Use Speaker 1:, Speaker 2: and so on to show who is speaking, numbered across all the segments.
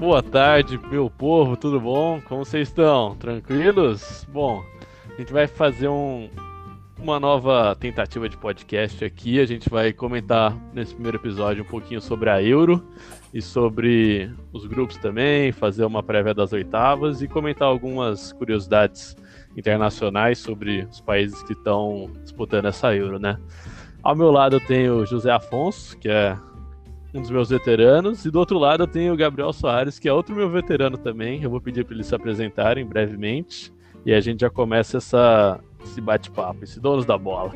Speaker 1: boa tarde, meu povo, tudo bom? Como vocês estão? Tranquilos? Bom, a gente vai fazer um, uma nova tentativa de podcast aqui. A gente vai comentar nesse primeiro episódio um pouquinho sobre a Euro e sobre os grupos também, fazer uma prévia das oitavas e comentar algumas curiosidades internacionais sobre os países que estão disputando essa Euro, né? Ao meu lado eu tenho José Afonso, que é um dos meus veteranos, e do outro lado eu tenho o Gabriel Soares, que é outro meu veterano também. Eu vou pedir para eles se apresentarem brevemente e a gente já começa essa, esse bate-papo, esse donos da bola,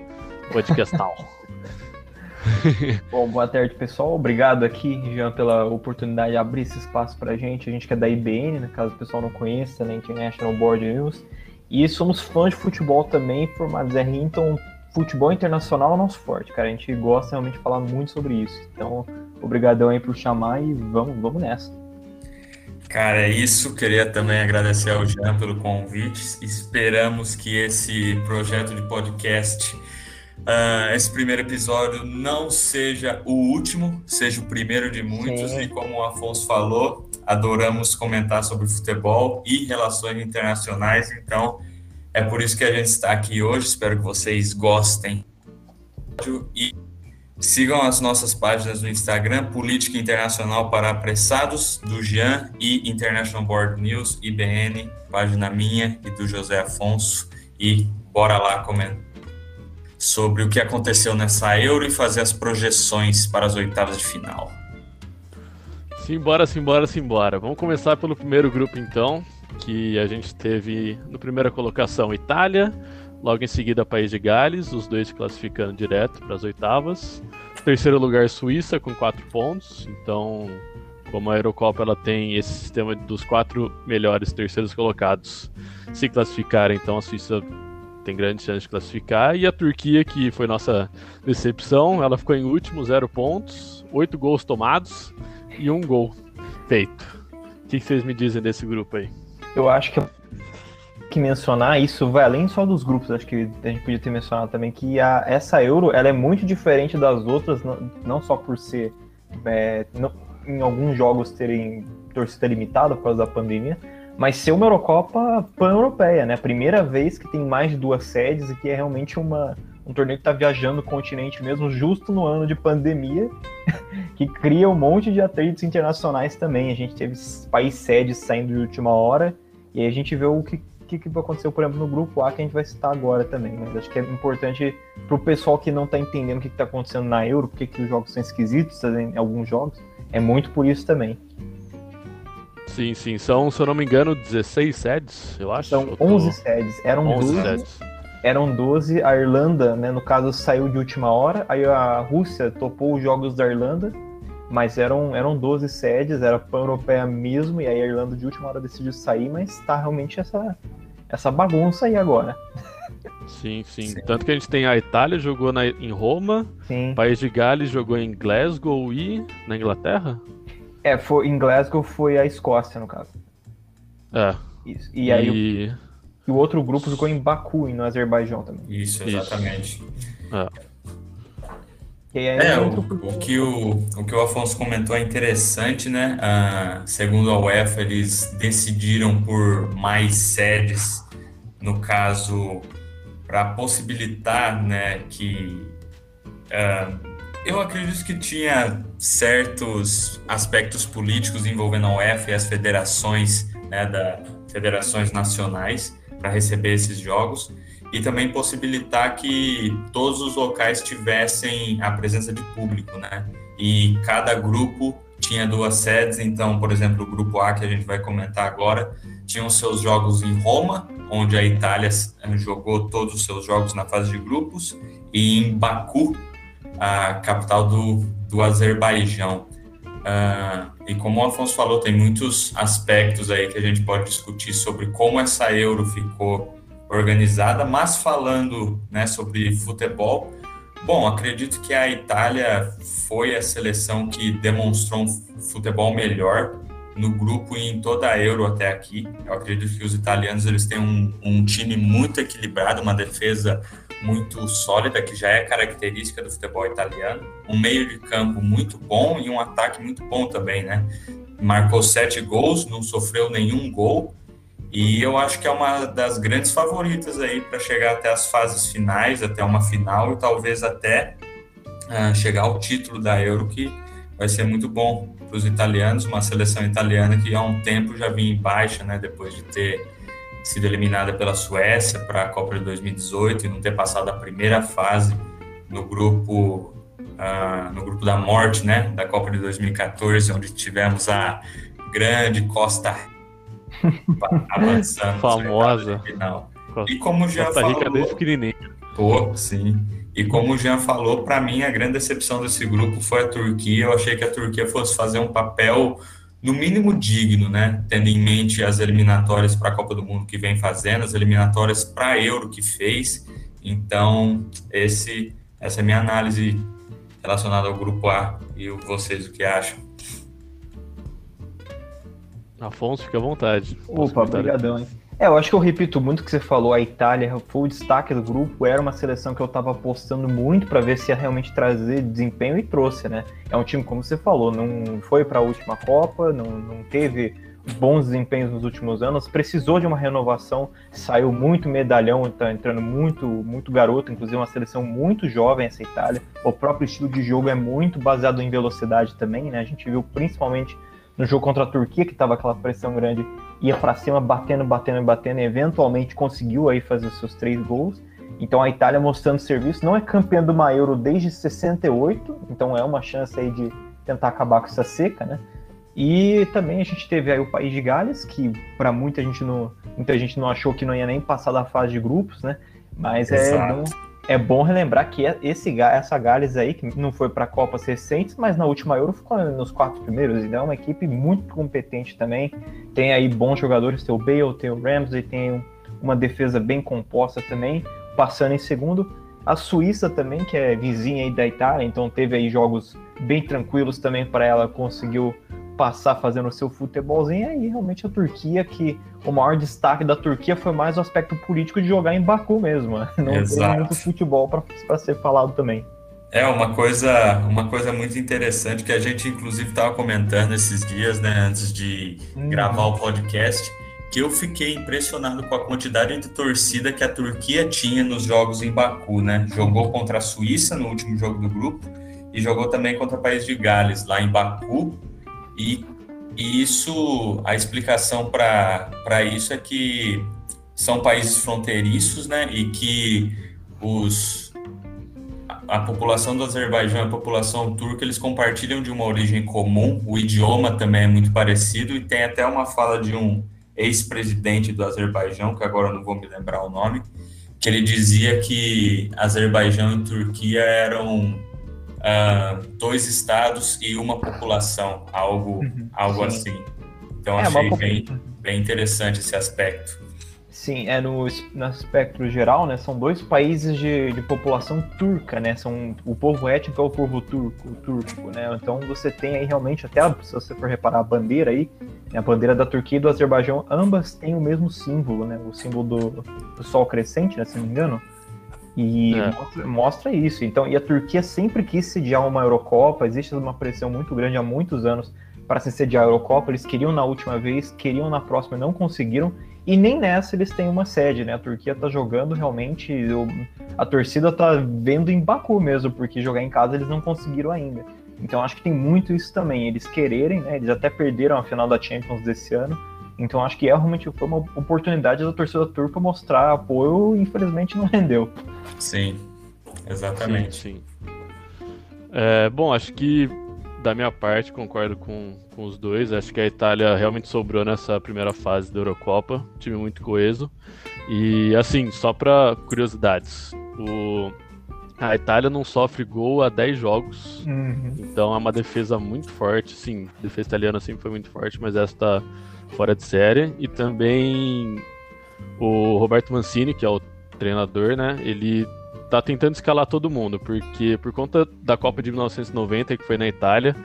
Speaker 1: podcastal.
Speaker 2: Bom, boa tarde, pessoal. Obrigado aqui, Jean, pela oportunidade de abrir esse espaço para a gente. A gente que é da IBN, né, caso o pessoal não conheça, né, International Board News. E somos fãs de futebol também, formados RI, então futebol internacional é o nosso forte, cara. A gente gosta realmente de falar muito sobre isso. Então, obrigadão aí por chamar e vamos, vamos nessa.
Speaker 3: Cara, é isso. Queria também agradecer ao Jean pelo convite. Esperamos que esse projeto de podcast, uh, esse primeiro episódio, não seja o último, seja o primeiro de muitos. Sim. E como o Afonso falou, adoramos comentar sobre futebol e relações internacionais. Então, é por isso que a gente está aqui hoje. Espero que vocês gostem. E sigam as nossas páginas no Instagram, Política Internacional para Apressados, do Jean e International Board News, IBN, página minha e do José Afonso. E bora lá comentar sobre o que aconteceu nessa Euro e fazer as projeções para as oitavas de final.
Speaker 1: Simbora, simbora, simbora. Vamos começar pelo primeiro grupo então que a gente teve no primeira colocação Itália, logo em seguida País de Gales, os dois se classificando direto para as oitavas. Terceiro lugar Suíça com quatro pontos, então como a Eurocopa ela tem esse sistema dos quatro melhores terceiros colocados se classificarem, então a Suíça tem grande chance de classificar. E a Turquia, que foi nossa decepção, ela ficou em último, zero pontos, oito gols tomados e um gol feito. O que vocês me dizem desse grupo aí?
Speaker 2: eu acho que que mencionar isso vai além só dos grupos, acho que a gente podia ter mencionado também que a, essa Euro ela é muito diferente das outras, não, não só por ser é, não, em alguns jogos terem torcida limitada por causa da pandemia, mas ser uma Eurocopa pan-europeia, né? Primeira vez que tem mais de duas sedes e que é realmente uma, um torneio que está viajando o continente mesmo, justo no ano de pandemia, que cria um monte de atritos internacionais também. A gente teve país sedes saindo de última hora e aí a gente vê o que, que, que aconteceu, por exemplo, no grupo A, que a gente vai citar agora também. Mas acho que é importante para o pessoal que não está entendendo o que está acontecendo na Euro, porque que os jogos são esquisitos em alguns jogos, é muito por isso também.
Speaker 1: Sim, sim. São, se eu não me engano, 16 sedes, eu acho.
Speaker 2: São 11 sedes. Eram 11 12, sedes. Eram 12. A Irlanda, né, no caso, saiu de última hora. Aí a Rússia topou os jogos da Irlanda mas eram, eram 12 sedes, era pan-europeia mesmo, e aí a Irlanda de última hora decidiu sair, mas tá realmente essa, essa bagunça aí agora.
Speaker 1: Sim, sim, sim. Tanto que a gente tem a Itália jogou na, em Roma, sim. País de Gales jogou em Glasgow e na Inglaterra?
Speaker 2: É, foi, em Glasgow foi a Escócia, no caso.
Speaker 1: É.
Speaker 2: Isso. E, e... aí o, o, outro grupo jogou em Baku, no Azerbaijão também.
Speaker 3: Isso, exatamente. Isso. É.
Speaker 2: É,
Speaker 3: o, o, que o, o que o Afonso comentou é interessante, né? Ah, segundo a UEFA, eles decidiram por mais sedes, no caso, para possibilitar né, que. Ah, eu acredito que tinha certos aspectos políticos envolvendo a UEFA e as federações, né, da, federações nacionais, para receber esses jogos e também possibilitar que todos os locais tivessem a presença de público, né? E cada grupo tinha duas sedes, então, por exemplo, o grupo A que a gente vai comentar agora, tinha os seus jogos em Roma, onde a Itália eh, jogou todos os seus jogos na fase de grupos, e em Baku, a capital do, do Azerbaijão. Uh, e como o Afonso falou, tem muitos aspectos aí que a gente pode discutir sobre como essa Euro ficou organizada, mas falando né, sobre futebol, bom, acredito que a Itália foi a seleção que demonstrou um futebol melhor no grupo e em toda a Euro até aqui. Eu acredito que os italianos eles têm um, um time muito equilibrado, uma defesa muito sólida, que já é característica do futebol italiano, um meio de campo muito bom e um ataque muito bom também, né? Marcou sete gols, não sofreu nenhum gol, e eu acho que é uma das grandes favoritas aí para chegar até as fases finais, até uma final e talvez até uh, chegar ao título da Euro, que vai ser muito bom para os italianos, uma seleção italiana que há um tempo já vinha em baixa, né? Depois de ter sido eliminada pela Suécia para a Copa de 2018 e não ter passado a primeira fase no grupo uh, no grupo da morte, né, da Copa de 2014, onde tivemos a grande Costa
Speaker 1: avançando famosa
Speaker 3: final. E como já
Speaker 1: Costa Rica falou, desde
Speaker 3: Pô, sim. E como o Jean falou, para mim a grande decepção desse grupo foi a Turquia. Eu achei que a Turquia fosse fazer um papel no mínimo digno, né? Tendo em mente as eliminatórias para a Copa do Mundo que vem fazendo, as eliminatórias para a Euro que fez. Então, esse, essa é a minha análise relacionada ao grupo A e vocês o que acham.
Speaker 1: Afonso, fica à vontade.
Speaker 2: Opa, obrigadão, hein? É, eu acho que eu repito muito o que você falou. A Itália foi o destaque do grupo. Era uma seleção que eu estava apostando muito para ver se ia realmente trazer desempenho e trouxe, né? É um time, como você falou, não foi para a última Copa, não, não teve bons desempenhos nos últimos anos, precisou de uma renovação, saiu muito medalhão, está entrando muito, muito garoto, inclusive uma seleção muito jovem essa Itália. O próprio estilo de jogo é muito baseado em velocidade também, né? A gente viu principalmente no jogo contra a Turquia, que estava aquela pressão grande, ia para cima, batendo, batendo, batendo, e eventualmente conseguiu aí fazer seus três gols. Então a Itália mostrando serviço, não é campeã do uma Euro desde 68, então é uma chance aí de tentar acabar com essa seca, né? E também a gente teve aí o país de Gales, que para muita gente não, muita gente não achou que não ia nem passar da fase de grupos, né? Mas é bom, é bom relembrar que esse, essa Gales aí, que não foi para Copas recentes, mas na última Euro ficou nos quatro primeiros, então é uma equipe muito competente também. Tem aí bons jogadores, tem o Bale, tem o Ramsey, tem uma defesa bem composta também, passando em segundo. A Suíça também, que é vizinha aí da Itália, então teve aí jogos bem tranquilos também para ela, conseguiu passar fazendo o seu futebolzinho, aí realmente a Turquia, que o maior destaque da Turquia foi mais o aspecto político de jogar em Baku mesmo. Né? Não Exato. tem muito futebol para ser falado também.
Speaker 3: É uma coisa, uma coisa muito interessante que a gente inclusive estava comentando esses dias, né, antes de hum. gravar o podcast, que eu fiquei impressionado com a quantidade de torcida que a Turquia tinha nos jogos em Baku, né? Jogou contra a Suíça no último jogo do grupo e jogou também contra o país de Gales lá em Baku e, e isso, a explicação para isso é que são países fronteiriços, né? E que os, a, população do Azerbaijão e a população turca, eles compartilham de uma origem comum, o idioma também é muito parecido, e tem até uma fala de um ex-presidente do Azerbaijão, que agora não vou me lembrar o nome, que ele dizia que Azerbaijão e Turquia eram uh, dois estados e uma população, algo, uhum, algo assim. Então é, achei bem, bem interessante esse aspecto.
Speaker 2: Sim, é no, no aspecto geral, né? São dois países de, de população turca, né? São o povo étnico é o povo turco, o turco, né? Então você tem aí realmente até se você for reparar a bandeira aí, né? a bandeira da Turquia e do Azerbaijão, ambas têm o mesmo símbolo, né? O símbolo do, do sol crescente, né? Se não me engano. E é. mostra, mostra, isso. Então, e a Turquia sempre quis sediar uma Eurocopa, existe uma pressão muito grande há muitos anos para se sediar a Eurocopa. Eles queriam na última vez, queriam na próxima, não conseguiram. E nem nessa eles têm uma sede, né? A Turquia está jogando realmente. A torcida está vendo em Baku mesmo, porque jogar em casa eles não conseguiram ainda. Então acho que tem muito isso também. Eles quererem, né? Eles até perderam a final da Champions desse ano então acho que é realmente foi uma oportunidade da torcida turca mostrar apoio e infelizmente não rendeu.
Speaker 3: Sim, exatamente.
Speaker 1: Sim, sim. É, bom, acho que da minha parte concordo com, com os dois. Acho que a Itália realmente sobrou nessa primeira fase da Eurocopa, time muito coeso. E assim, só para curiosidades, o, a Itália não sofre gol há 10 jogos, uhum. então é uma defesa muito forte. Sim, a defesa italiana sempre foi muito forte, mas esta fora de série. E também o Roberto Mancini, que é o treinador, né? Ele tá tentando escalar todo mundo, porque por conta da Copa de 1990, que foi na Itália,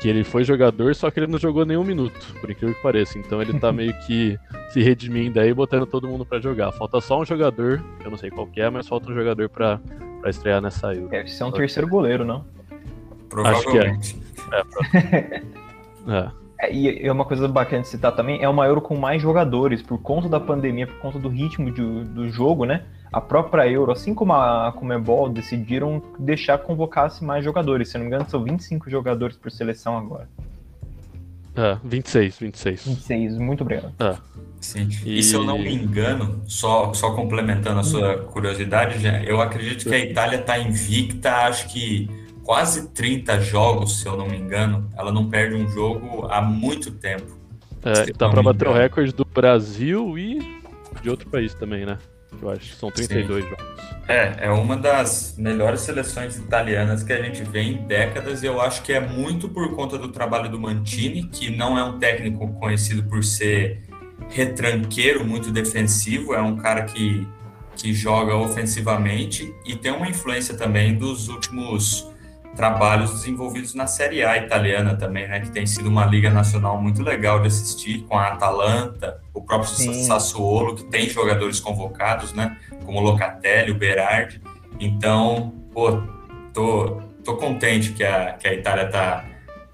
Speaker 1: que ele foi jogador, só que ele não jogou nenhum minuto, por incrível que pareça. Então ele tá meio que se redimindo aí, botando todo mundo para jogar. Falta só um jogador, eu não sei qual é, mas falta um jogador para estrear nessa Euro.
Speaker 2: Deve ser um terceiro goleiro, não?
Speaker 3: Provavelmente.
Speaker 1: Acho que é. é.
Speaker 2: é. É, e é uma coisa bacana de citar também, é uma Euro com mais jogadores, por conta da pandemia, por conta do ritmo de, do jogo, né? A própria Euro, assim como a Comebol, decidiram deixar convocasse mais jogadores. Se não me engano, são 25 jogadores por seleção agora.
Speaker 1: É, 26, 26.
Speaker 2: 26, muito obrigado.
Speaker 3: É. Sim. E... e... se eu não me engano, só, só complementando a sua curiosidade, eu acredito que a Itália está invicta, acho que quase 30 jogos, se eu não me engano. Ela não perde um jogo há muito tempo.
Speaker 1: É, tá para bater o recorde do Brasil e de outro país também, né? Eu acho que são 32 Sim. jogos.
Speaker 3: É, é uma das melhores seleções italianas que a gente vê em décadas e eu acho que é muito por conta do trabalho do Mantini, que não é um técnico conhecido por ser retranqueiro, muito defensivo, é um cara que, que joga ofensivamente e tem uma influência também dos últimos trabalhos desenvolvidos na Série A italiana também, né? Que tem sido uma liga nacional muito legal de assistir, com a Atalanta, o próprio Sim. Sassuolo, que tem jogadores convocados, né? Como Locatelli, o Berardi. Então, pô, tô, tô contente que a, que a Itália tá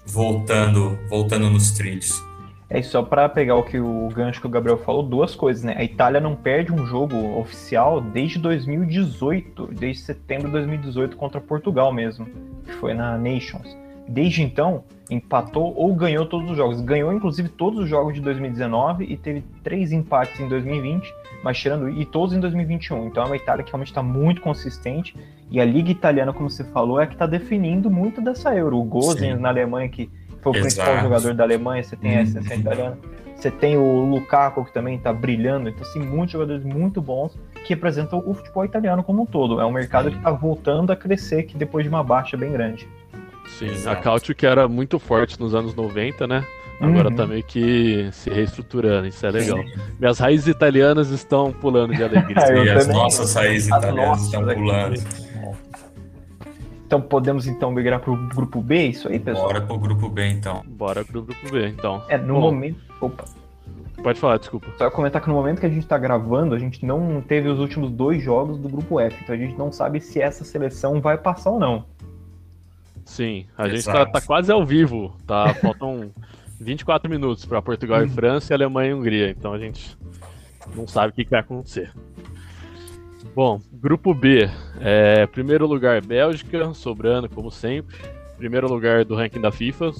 Speaker 3: voltando, voltando nos trilhos.
Speaker 2: É só para pegar o que o gancho que o Gabriel falou, duas coisas, né? A Itália não perde um jogo oficial desde 2018, desde setembro de 2018 contra Portugal mesmo, que foi na Nations. Desde então, empatou ou ganhou todos os jogos. Ganhou inclusive todos os jogos de 2019 e teve três empates em 2020, mas tirando e todos em 2021. Então é uma Itália que realmente está muito consistente e a liga italiana, como você falou, é que está definindo muito dessa Euro. O Gozens na Alemanha que foi o Exato. principal jogador da Alemanha, você tem a SSC uhum. italiana, você tem o Lukaku que também está brilhando, então assim, muitos jogadores muito bons que representam o futebol italiano como um todo. É um mercado Sim. que está voltando a crescer que depois de uma baixa bem grande.
Speaker 1: Sim, Exato. a Cautio que era muito forte nos anos 90, né? Agora uhum. tá meio que se reestruturando, isso é legal. Sim. Minhas raízes italianas estão pulando de alegria.
Speaker 3: e as nossas raízes italianas estão pulando.
Speaker 2: Então podemos então migrar pro grupo B, isso aí, pessoal?
Speaker 3: Bora pro grupo B então.
Speaker 1: Bora pro grupo B, então.
Speaker 2: É, no Bom, momento. Opa.
Speaker 1: Pode falar, desculpa.
Speaker 2: Só comentar que no momento que a gente tá gravando, a gente não teve os últimos dois jogos do grupo F, então a gente não sabe se essa seleção vai passar ou não.
Speaker 1: Sim, a Exato. gente tá, tá, quase ao vivo, tá? Faltam 24 minutos para Portugal e França e Alemanha e Hungria, então a gente não sabe o que, que vai acontecer. Bom, grupo B. É, primeiro lugar, Bélgica, sobrando como sempre. Primeiro lugar do ranking da FIFA.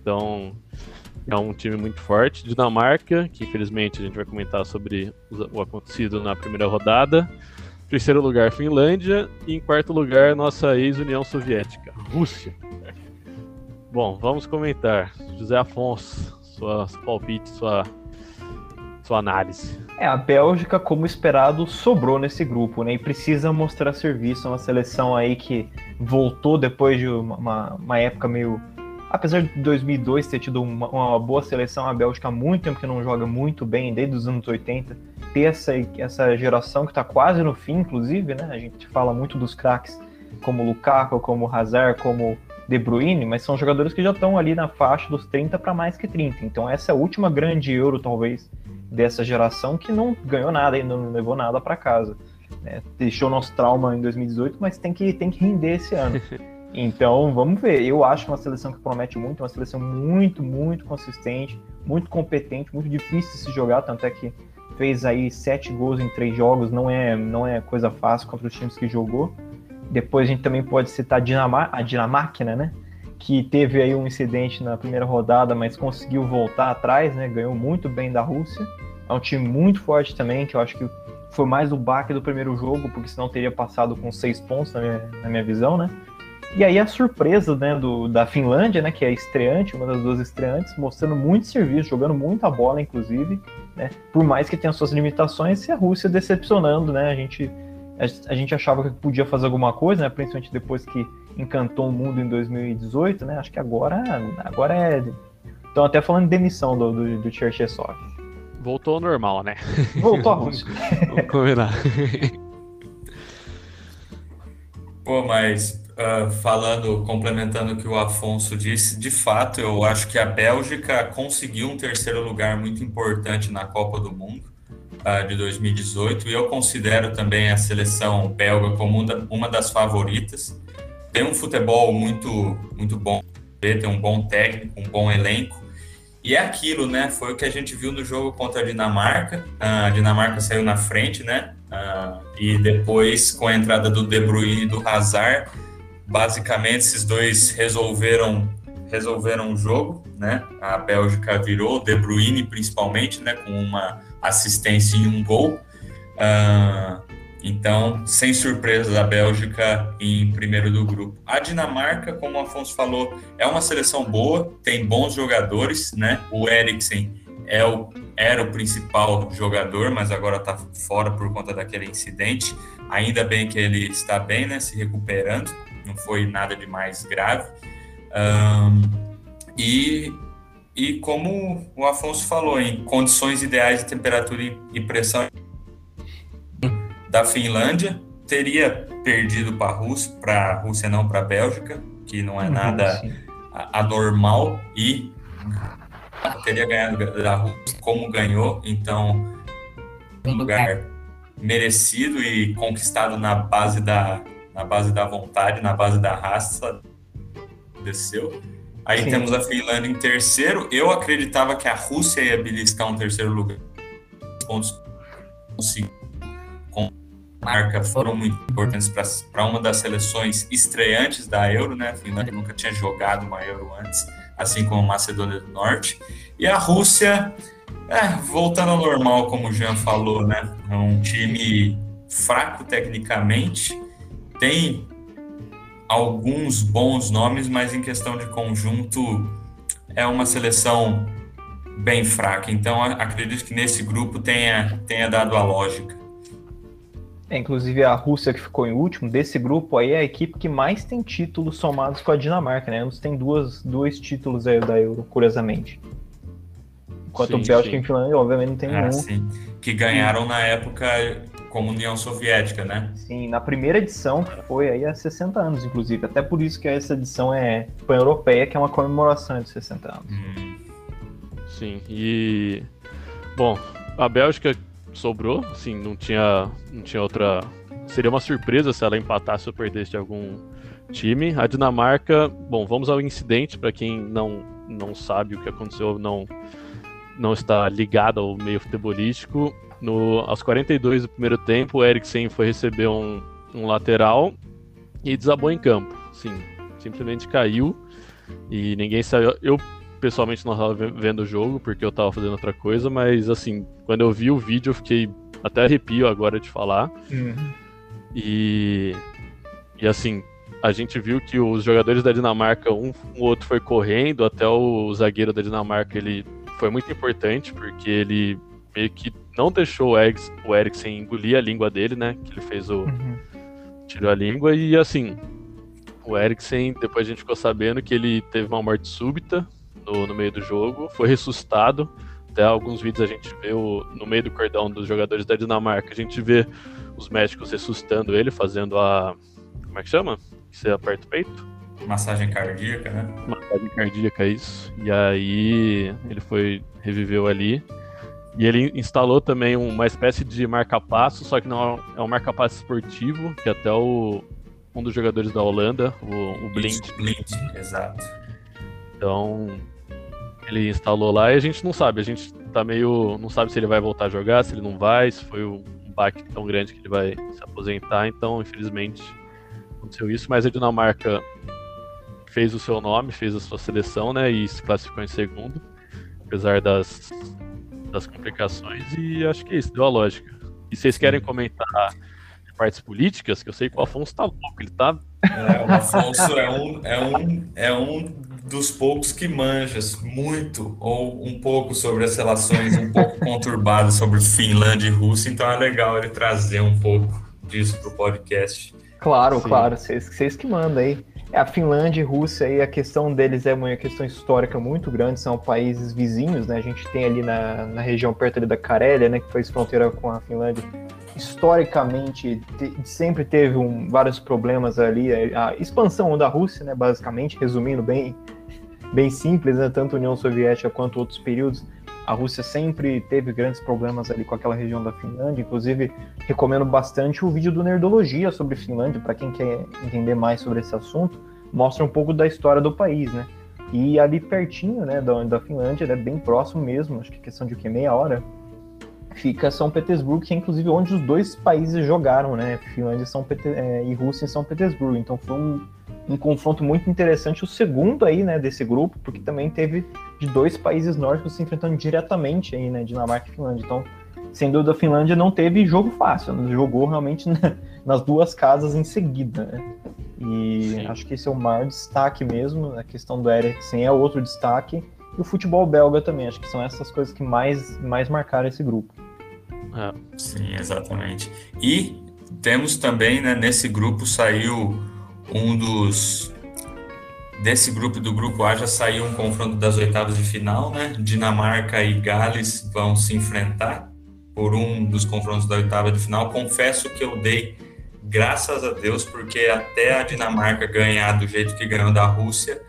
Speaker 1: Então, é um time muito forte. Dinamarca, que infelizmente a gente vai comentar sobre o acontecido na primeira rodada. Terceiro lugar, Finlândia. E em quarto lugar, nossa ex-União Soviética, Rússia. Bom, vamos comentar. José Afonso, sua palpite, sua sua análise.
Speaker 2: É, a Bélgica, como esperado, sobrou nesse grupo, né? E precisa mostrar serviço. É uma seleção aí que voltou depois de uma, uma época meio. Apesar de 2002 ter tido uma, uma, boa seleção, a Bélgica há muito tempo que não joga muito bem, desde os anos 80. Ter essa, essa geração que está quase no fim, inclusive, né? A gente fala muito dos craques como Lukaku, como Hazard, como De Bruyne, mas são jogadores que já estão ali na faixa dos 30 para mais que 30. Então essa é a última grande Euro, talvez, dessa geração que não ganhou nada e não levou nada para casa. Né? Deixou nosso trauma em 2018, mas tem que, tem que render esse ano. Então, vamos ver. Eu acho uma seleção que promete muito, uma seleção muito, muito consistente, muito competente, muito difícil de se jogar, tanto é que fez aí sete gols em três jogos, não é, não é coisa fácil contra os times que jogou. Depois a gente também pode citar Dinamar a Dinamarca, né? Que teve aí um incidente na primeira rodada, mas conseguiu voltar atrás, né? Ganhou muito bem da Rússia. É um time muito forte também, que eu acho que foi mais o baque do primeiro jogo, porque senão teria passado com seis pontos na minha, na minha visão, né? E aí a surpresa né, do, da Finlândia, né, que é estreante, uma das duas estreantes, mostrando muito serviço, jogando muita bola, inclusive, né, por mais que tenha suas limitações, e a Rússia decepcionando, né, a gente, a, gente achava que podia fazer alguma coisa, né, principalmente depois que encantou o mundo em 2018, né, acho que agora, agora é... Estão até falando de demissão do, do, do Cherchesov
Speaker 1: voltou ao normal, né?
Speaker 2: Voltou a Rússia.
Speaker 1: Vamos combinar.
Speaker 3: Pô, mas uh, falando, complementando o que o Afonso disse, de fato, eu acho que a Bélgica conseguiu um terceiro lugar muito importante na Copa do Mundo de 2018 e eu considero também a seleção belga como uma das favoritas. Tem um futebol muito, muito bom, tem um bom técnico, um bom elenco. E é aquilo, né? Foi o que a gente viu no jogo contra a Dinamarca. A Dinamarca saiu na frente, né? E depois, com a entrada do De Bruyne e do Hazard, basicamente esses dois resolveram resolveram o jogo, né? A Bélgica virou, De Bruyne principalmente, né? Com uma assistência e um gol. Uh, então, sem surpresa, a Bélgica em primeiro do grupo. A Dinamarca, como o Afonso falou, é uma seleção boa, tem bons jogadores, né? O Eriksen é o, era o principal jogador, mas agora está fora por conta daquele incidente. Ainda bem que ele está bem, né? Se recuperando, não foi nada de mais grave. Um, e, e como o Afonso falou, em condições ideais de temperatura e pressão da Finlândia, teria perdido para a Rússia, para a Rússia não para a Bélgica, que não é uhum, nada anormal, e teria ganhado da Rússia como ganhou, então um lugar merecido e conquistado na base da na base da vontade, na base da raça, desceu. Aí Sim. temos a Finlândia em terceiro. Eu acreditava que a Rússia ia beliscar um terceiro lugar. Os pontos com marca foram muito importantes para uma das seleções estreantes da Euro, né? A Finlândia nunca tinha jogado uma Euro antes assim como a Macedônia do Norte. E a Rússia, é, voltando ao normal, como o Jean falou, né? É um time fraco tecnicamente, tem alguns bons nomes, mas em questão de conjunto é uma seleção bem fraca. Então acredito que nesse grupo tenha, tenha dado a lógica.
Speaker 2: É, inclusive a Rússia que ficou em último, desse grupo aí é a equipe que mais tem títulos somados com a Dinamarca, né? Eles têm duas, dois títulos aí da Euro, curiosamente. Enquanto sim, o Bélgica e Finlândia, obviamente, não tem ah, nenhum. Sim.
Speaker 3: Que ganharam na época como União Soviética, né?
Speaker 2: Sim, na primeira edição, que foi aí há 60 anos, inclusive. Até por isso que essa edição é pan-europeia, que é uma comemoração de 60 anos. Hum.
Speaker 1: Sim, e... Bom, a Bélgica sobrou, assim, não tinha, não tinha outra. Seria uma surpresa se ela empatasse ou perdesse de algum time. A Dinamarca, bom, vamos ao incidente para quem não não sabe o que aconteceu, não não está ligado ao meio futebolístico. No, aos 42 do primeiro tempo, o Eriksen foi receber um, um lateral e desabou em campo. Sim, simplesmente caiu e ninguém saiu. Eu pessoalmente não estava vendo o jogo porque eu estava fazendo outra coisa, mas assim, quando eu vi o vídeo eu fiquei até arrepio agora de falar. Uhum. E e assim, a gente viu que os jogadores da Dinamarca, um, um outro foi correndo, até o zagueiro da Dinamarca, ele foi muito importante porque ele meio que não deixou o, Eriks, o Eriksen engolir a língua dele, né? Que ele fez o. Uhum. tirou a língua e assim. O Eriksen, depois a gente ficou sabendo que ele teve uma morte súbita, no, no meio do jogo, foi ressuscitado. Até alguns vídeos a gente vê o, no meio do cordão dos jogadores da Dinamarca, a gente vê os médicos ressuscitando ele, fazendo a. Como é que chama? Você aperta o peito?
Speaker 3: Massagem cardíaca, né?
Speaker 1: Massagem cardíaca, isso. E aí ele foi. reviveu ali. E ele instalou também uma espécie de marca-passo, só que não é um marca-passo esportivo, que até o, um dos jogadores da Holanda, o, o Blind.
Speaker 3: Blind, exato.
Speaker 1: Então, ele instalou lá e a gente não sabe, a gente tá meio. não sabe se ele vai voltar a jogar, se ele não vai, se foi um baque tão grande que ele vai se aposentar, então infelizmente aconteceu isso, mas a Dinamarca fez o seu nome, fez a sua seleção, né, e se classificou em segundo, apesar das, das complicações, e acho que é isso, deu a lógica. E vocês querem comentar partes políticas, que eu sei que o Afonso tá louco, ele tá.
Speaker 3: É, o Afonso é um, é um, é um dos poucos que manjas muito ou um pouco sobre as relações um pouco conturbadas sobre Finlândia e Rússia, então é legal ele trazer um pouco disso para o podcast.
Speaker 2: Claro, Sim. claro, vocês que mandam aí. É, a Finlândia e Rússia aí, a questão deles é uma questão histórica muito grande, são países vizinhos, né? A gente tem ali na, na região perto ali da Carélia, né, que faz fronteira com a Finlândia, historicamente te, sempre teve um, vários problemas ali, a expansão da Rússia, né, basicamente, resumindo bem, bem simples, né, tanto União Soviética quanto outros períodos, a Rússia sempre teve grandes problemas ali com aquela região da Finlândia. Inclusive, recomendo bastante o vídeo do Nerdologia sobre Finlândia, para quem quer entender mais sobre esse assunto. Mostra um pouco da história do país, né? E ali pertinho, né, da, da Finlândia, é bem próximo mesmo, acho que é questão de que meia hora, fica São Petersburgo, que é inclusive onde os dois países jogaram, né? Finlândia São é, e Rússia em São Petersburgo. Então foi um, um confronto muito interessante, o segundo aí, né, desse grupo, porque também teve de dois países nórdicos se enfrentando diretamente aí, né, Dinamarca e Finlândia. Então, sem dúvida, a Finlândia não teve jogo fácil, né? jogou realmente nas duas casas em seguida, né? E Sim. acho que esse é o maior destaque mesmo, a questão do Eriksen é outro destaque, e o futebol belga também, acho que são essas coisas que mais, mais marcaram esse grupo.
Speaker 3: É. Sim, exatamente. E temos também, né, nesse grupo saiu um dos desse grupo do grupo A já saiu um confronto das oitavas de final, né? Dinamarca e Gales vão se enfrentar por um dos confrontos da oitava de final. Confesso que eu dei graças a Deus porque até a Dinamarca ganhar do jeito que ganhou da Rússia,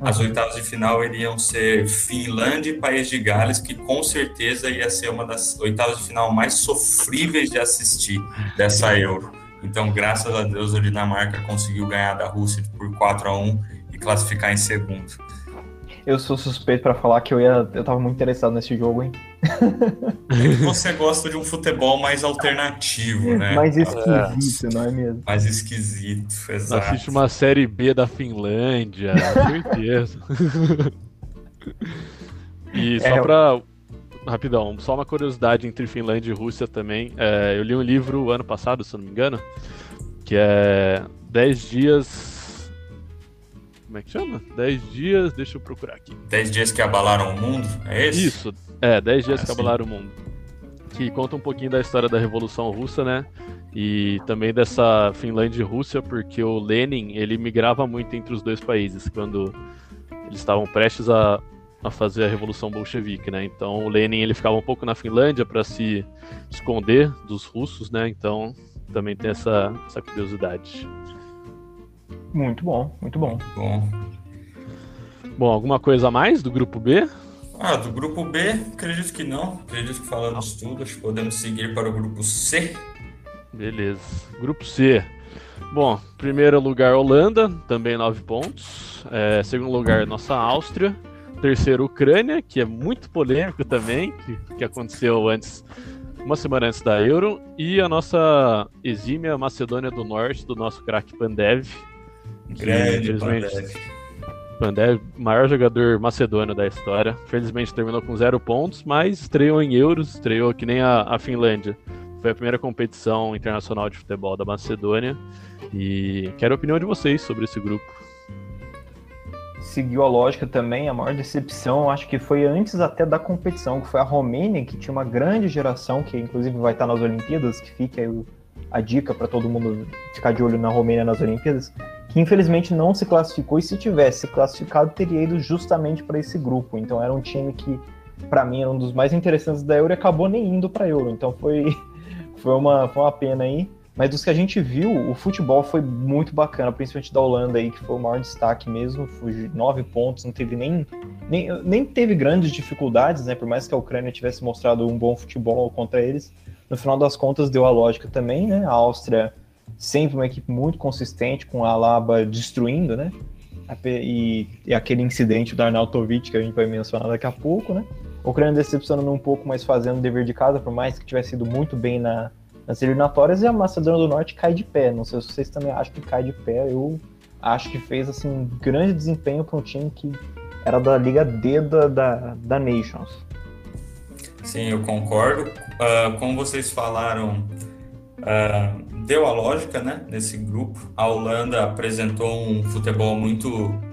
Speaker 3: as oitavas de final iriam ser Finlândia e País de Gales, que com certeza ia ser uma das oitavas de final mais sofríveis de assistir dessa Euro. Então, graças a Deus, a Dinamarca conseguiu ganhar da Rússia por 4 a 1 e classificar em segundo.
Speaker 2: Eu sou suspeito para falar que eu ia, eu tava muito interessado nesse jogo, hein?
Speaker 3: É você gosta de um futebol mais alternativo, né?
Speaker 2: Mais esquisito, é. não é mesmo?
Speaker 3: Mais esquisito, exato.
Speaker 1: Assiste uma série B da Finlândia, certeza. e só é, pra rapidão, só uma curiosidade entre Finlândia e Rússia também. É, eu li um livro ano passado, se eu não me engano, que é 10 dias. Como é que chama? 10 dias, deixa eu procurar aqui.
Speaker 3: 10 dias que abalaram o mundo, é esse?
Speaker 1: Isso, é, 10 dias ah, que abalaram o mundo. Que conta um pouquinho da história da Revolução Russa, né? E também dessa Finlândia e Rússia, porque o Lenin, ele migrava muito entre os dois países, quando eles estavam prestes a a fazer a revolução bolchevique, né? Então o Lenin ele ficava um pouco na Finlândia para se esconder dos russos, né? Então também tem essa, essa curiosidade.
Speaker 2: Muito bom, muito bom.
Speaker 3: bom.
Speaker 1: Bom, alguma coisa a mais do grupo B?
Speaker 3: Ah, do grupo B, acredito que não. Acredito que falamos tudo. Acho que podemos seguir para o grupo C.
Speaker 1: Beleza. Grupo C. Bom, primeiro lugar Holanda, também nove pontos. É, segundo lugar nossa Áustria. Terceiro, Ucrânia, que é muito polêmico também, que, que aconteceu antes, uma semana antes da Euro. E a nossa exímia Macedônia do Norte, do nosso craque Pandev.
Speaker 3: Grande Pandev.
Speaker 1: Pandev, maior jogador macedônio da história. Felizmente terminou com zero pontos, mas estreou em Euros, estreou que nem a, a Finlândia. Foi a primeira competição internacional de futebol da Macedônia. E quero a opinião de vocês sobre esse grupo
Speaker 2: seguiu a lógica também, a maior decepção, acho que foi antes até da competição, que foi a Romênia, que tinha uma grande geração, que inclusive vai estar nas Olimpíadas, que fica aí a dica para todo mundo ficar de olho na Romênia nas Olimpíadas, que infelizmente não se classificou, e se tivesse se classificado, teria ido justamente para esse grupo. Então era um time que, para mim, era um dos mais interessantes da Euro e acabou nem indo para Euro. Então foi, foi, uma, foi uma pena aí. Mas dos que a gente viu, o futebol foi muito bacana, principalmente da Holanda aí, que foi o maior destaque mesmo, foi nove pontos, não teve nem, nem, nem teve grandes dificuldades, né? Por mais que a Ucrânia tivesse mostrado um bom futebol contra eles, no final das contas deu a lógica também, né? A Áustria sempre uma equipe muito consistente, com a Alaba destruindo, né? E, e aquele incidente do Arnautovic que a gente vai mencionar daqui a pouco, né? A Ucrânia decepcionando um pouco, mas fazendo o dever de casa, por mais que tivesse ido muito bem na, nas eliminatórias e a Macedônia do Norte cai de pé. Não sei se vocês também acham que cai de pé. Eu acho que fez assim um grande desempenho para um time que era da Liga D da, da, da Nations.
Speaker 3: Sim, eu concordo. Uh, como vocês falaram, uh, deu a lógica, né? Nesse grupo, a Holanda apresentou um futebol muito,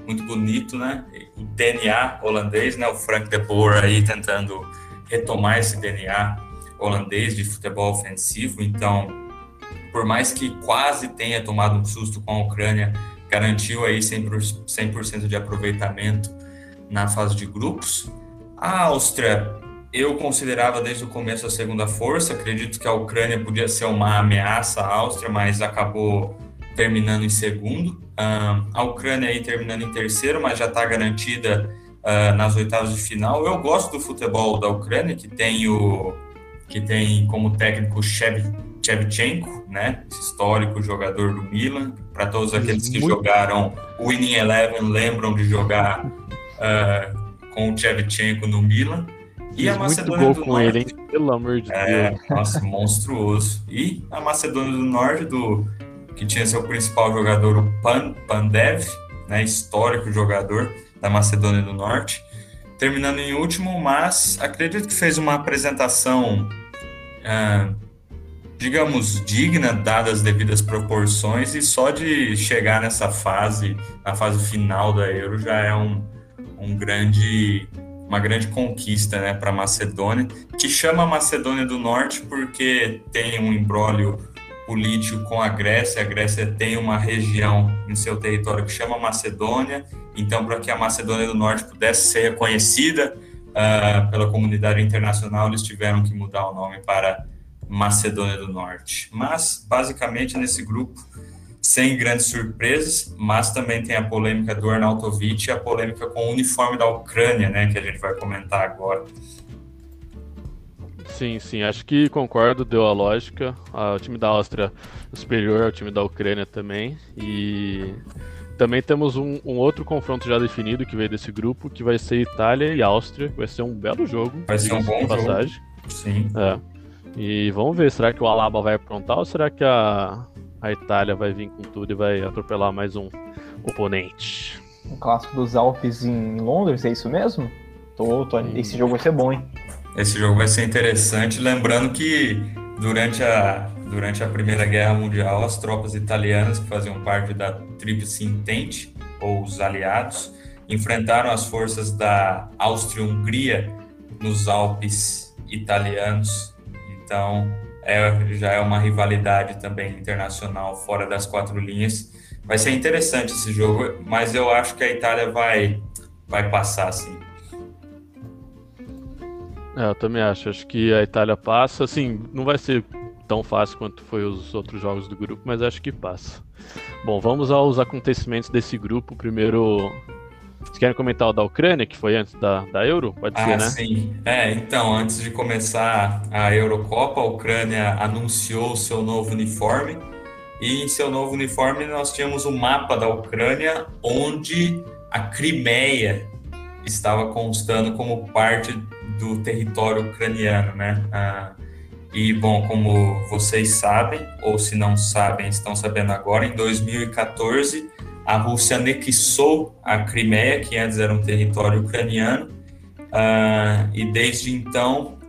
Speaker 3: muito bonito, né? O DNA holandês, né? O Frank de Boer aí tentando retomar esse DNA holandês de futebol ofensivo, então, por mais que quase tenha tomado um susto com a Ucrânia, garantiu aí 100%, de aproveitamento na fase de grupos. A Áustria, eu considerava desde o começo a segunda força. Acredito que a Ucrânia podia ser uma ameaça à Áustria, mas acabou terminando em segundo. Uh, a Ucrânia aí terminando em terceiro, mas já está garantida uh, nas oitavas de final. Eu gosto do futebol da Ucrânia, que tem o que tem como técnico Shevchenko, né? Histórico jogador do Milan. Para todos aqueles que Muito... jogaram o Winning Eleven lembram de jogar uh, com o Shevchenko no Milan.
Speaker 1: E a Macedônia do Norte. Ele, hein? Pelo amor de
Speaker 3: é,
Speaker 1: Deus.
Speaker 3: Nossa, monstruoso. E a Macedônia do Norte, do, que tinha seu principal jogador, o Pan, Pandev, né, histórico jogador da Macedônia do Norte, terminando em último, mas acredito que fez uma apresentação, ah, digamos, digna, dadas as devidas proporções, e só de chegar nessa fase, na fase final da Euro, já é um, um grande uma grande conquista né, para a Macedônia, que chama a Macedônia do Norte porque tem um embrólio político com a Grécia. A Grécia tem uma região em seu território que chama Macedônia, então, para que a Macedônia do Norte pudesse ser reconhecida uh, pela comunidade internacional, eles tiveram que mudar o nome para Macedônia do Norte. Mas, basicamente, nesse grupo sem grandes surpresas, mas também tem a polêmica do Arnautovic e a polêmica com o uniforme da Ucrânia, né, que a gente vai comentar agora.
Speaker 1: Sim, sim, acho que concordo, deu a lógica. O time da Áustria superior ao time da Ucrânia também. E também temos um, um, outro confronto já definido que veio desse grupo, que vai ser Itália e Áustria. Vai ser um belo jogo.
Speaker 3: Vai ser um bom passagem. jogo.
Speaker 1: Sim. É. E vamos ver, será que o Alaba vai aprontar ou será que a, a Itália vai vir com tudo e vai atropelar mais um oponente.
Speaker 2: O clássico dos Alpes em Londres, é isso mesmo? Tô, tô... Esse jogo vai ser bom, hein?
Speaker 3: Esse jogo vai ser interessante, lembrando que durante a, durante a Primeira Guerra Mundial, as tropas italianas que faziam parte da Tríplice Entente, ou os aliados, enfrentaram as forças da Áustria-Hungria nos Alpes italianos. Então, é, já é uma rivalidade também internacional fora das quatro linhas. Vai ser interessante esse jogo, mas eu acho que a Itália vai, vai passar, sim.
Speaker 1: É, eu também acho. Acho que a Itália passa. Assim, não vai ser tão fácil quanto foi os outros jogos do grupo, mas acho que passa. Bom, vamos aos acontecimentos desse grupo. Primeiro, vocês querem comentar o da Ucrânia, que foi antes da, da Euro? Pode
Speaker 3: ah,
Speaker 1: ser, né?
Speaker 3: Sim. É, então, antes de começar a Eurocopa, a Ucrânia anunciou o seu novo uniforme. E em seu novo uniforme nós tínhamos o um mapa da Ucrânia, onde a Crimeia estava constando como parte do território ucraniano, né? Ah, e, bom, como vocês sabem, ou se não sabem, estão sabendo agora, em 2014 a Rússia anexou a Crimeia, que antes era um território ucraniano, uh, e desde então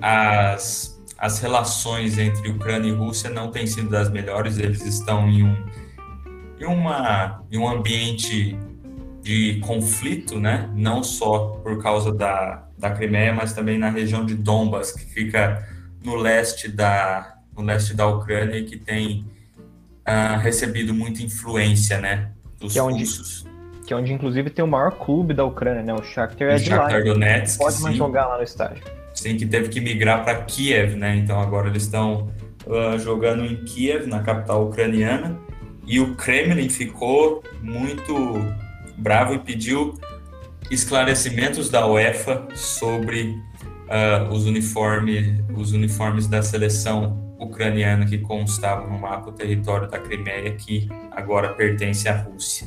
Speaker 3: as, as relações entre Ucrânia e Rússia não têm sido das melhores, eles estão em um, em uma, em um ambiente de conflito, né? não só por causa da, da Crimeia, mas também na região de Donbas, que fica no leste da, no leste da Ucrânia e que tem uh, recebido muita influência né, dos
Speaker 2: que é onde,
Speaker 3: russos.
Speaker 2: Que é onde, inclusive, tem o maior clube da Ucrânia, né? O Shakhtar
Speaker 3: é de Shakhtar lá. Donetsk,
Speaker 2: pode mais sim. jogar lá no estádio.
Speaker 3: Sim, que teve que migrar para Kiev, né? Então agora eles estão uh, jogando em Kiev, na capital ucraniana, e o Kremlin ficou muito bravo e pediu esclarecimentos da UEFA sobre uh, os, uniformes, os uniformes da seleção ucraniana que constava no mapa o território da Crimeia, que agora pertence à Rússia.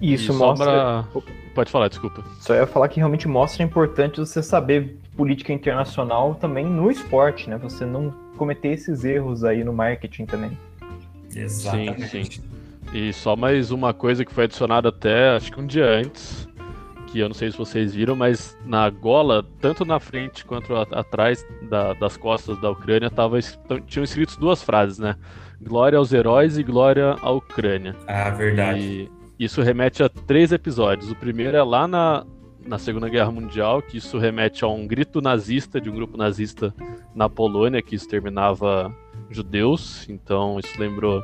Speaker 2: Isso e mostra.
Speaker 1: Pode falar, desculpa.
Speaker 2: Só ia falar que realmente mostra a importância você saber política internacional também no esporte, né? Você não cometer esses erros aí no marketing também.
Speaker 3: Exatamente. Sim, sim.
Speaker 1: E só mais uma coisa que foi adicionada até, acho que um dia antes, que eu não sei se vocês viram, mas na gola, tanto na frente quanto atrás da, das costas da Ucrânia, tava, tinham escritos duas frases, né? Glória aos heróis e glória à Ucrânia.
Speaker 3: Ah, verdade.
Speaker 1: E isso remete a três episódios. O primeiro é lá na, na Segunda Guerra Mundial, que isso remete a um grito nazista de um grupo nazista na Polônia que exterminava judeus. Então isso lembrou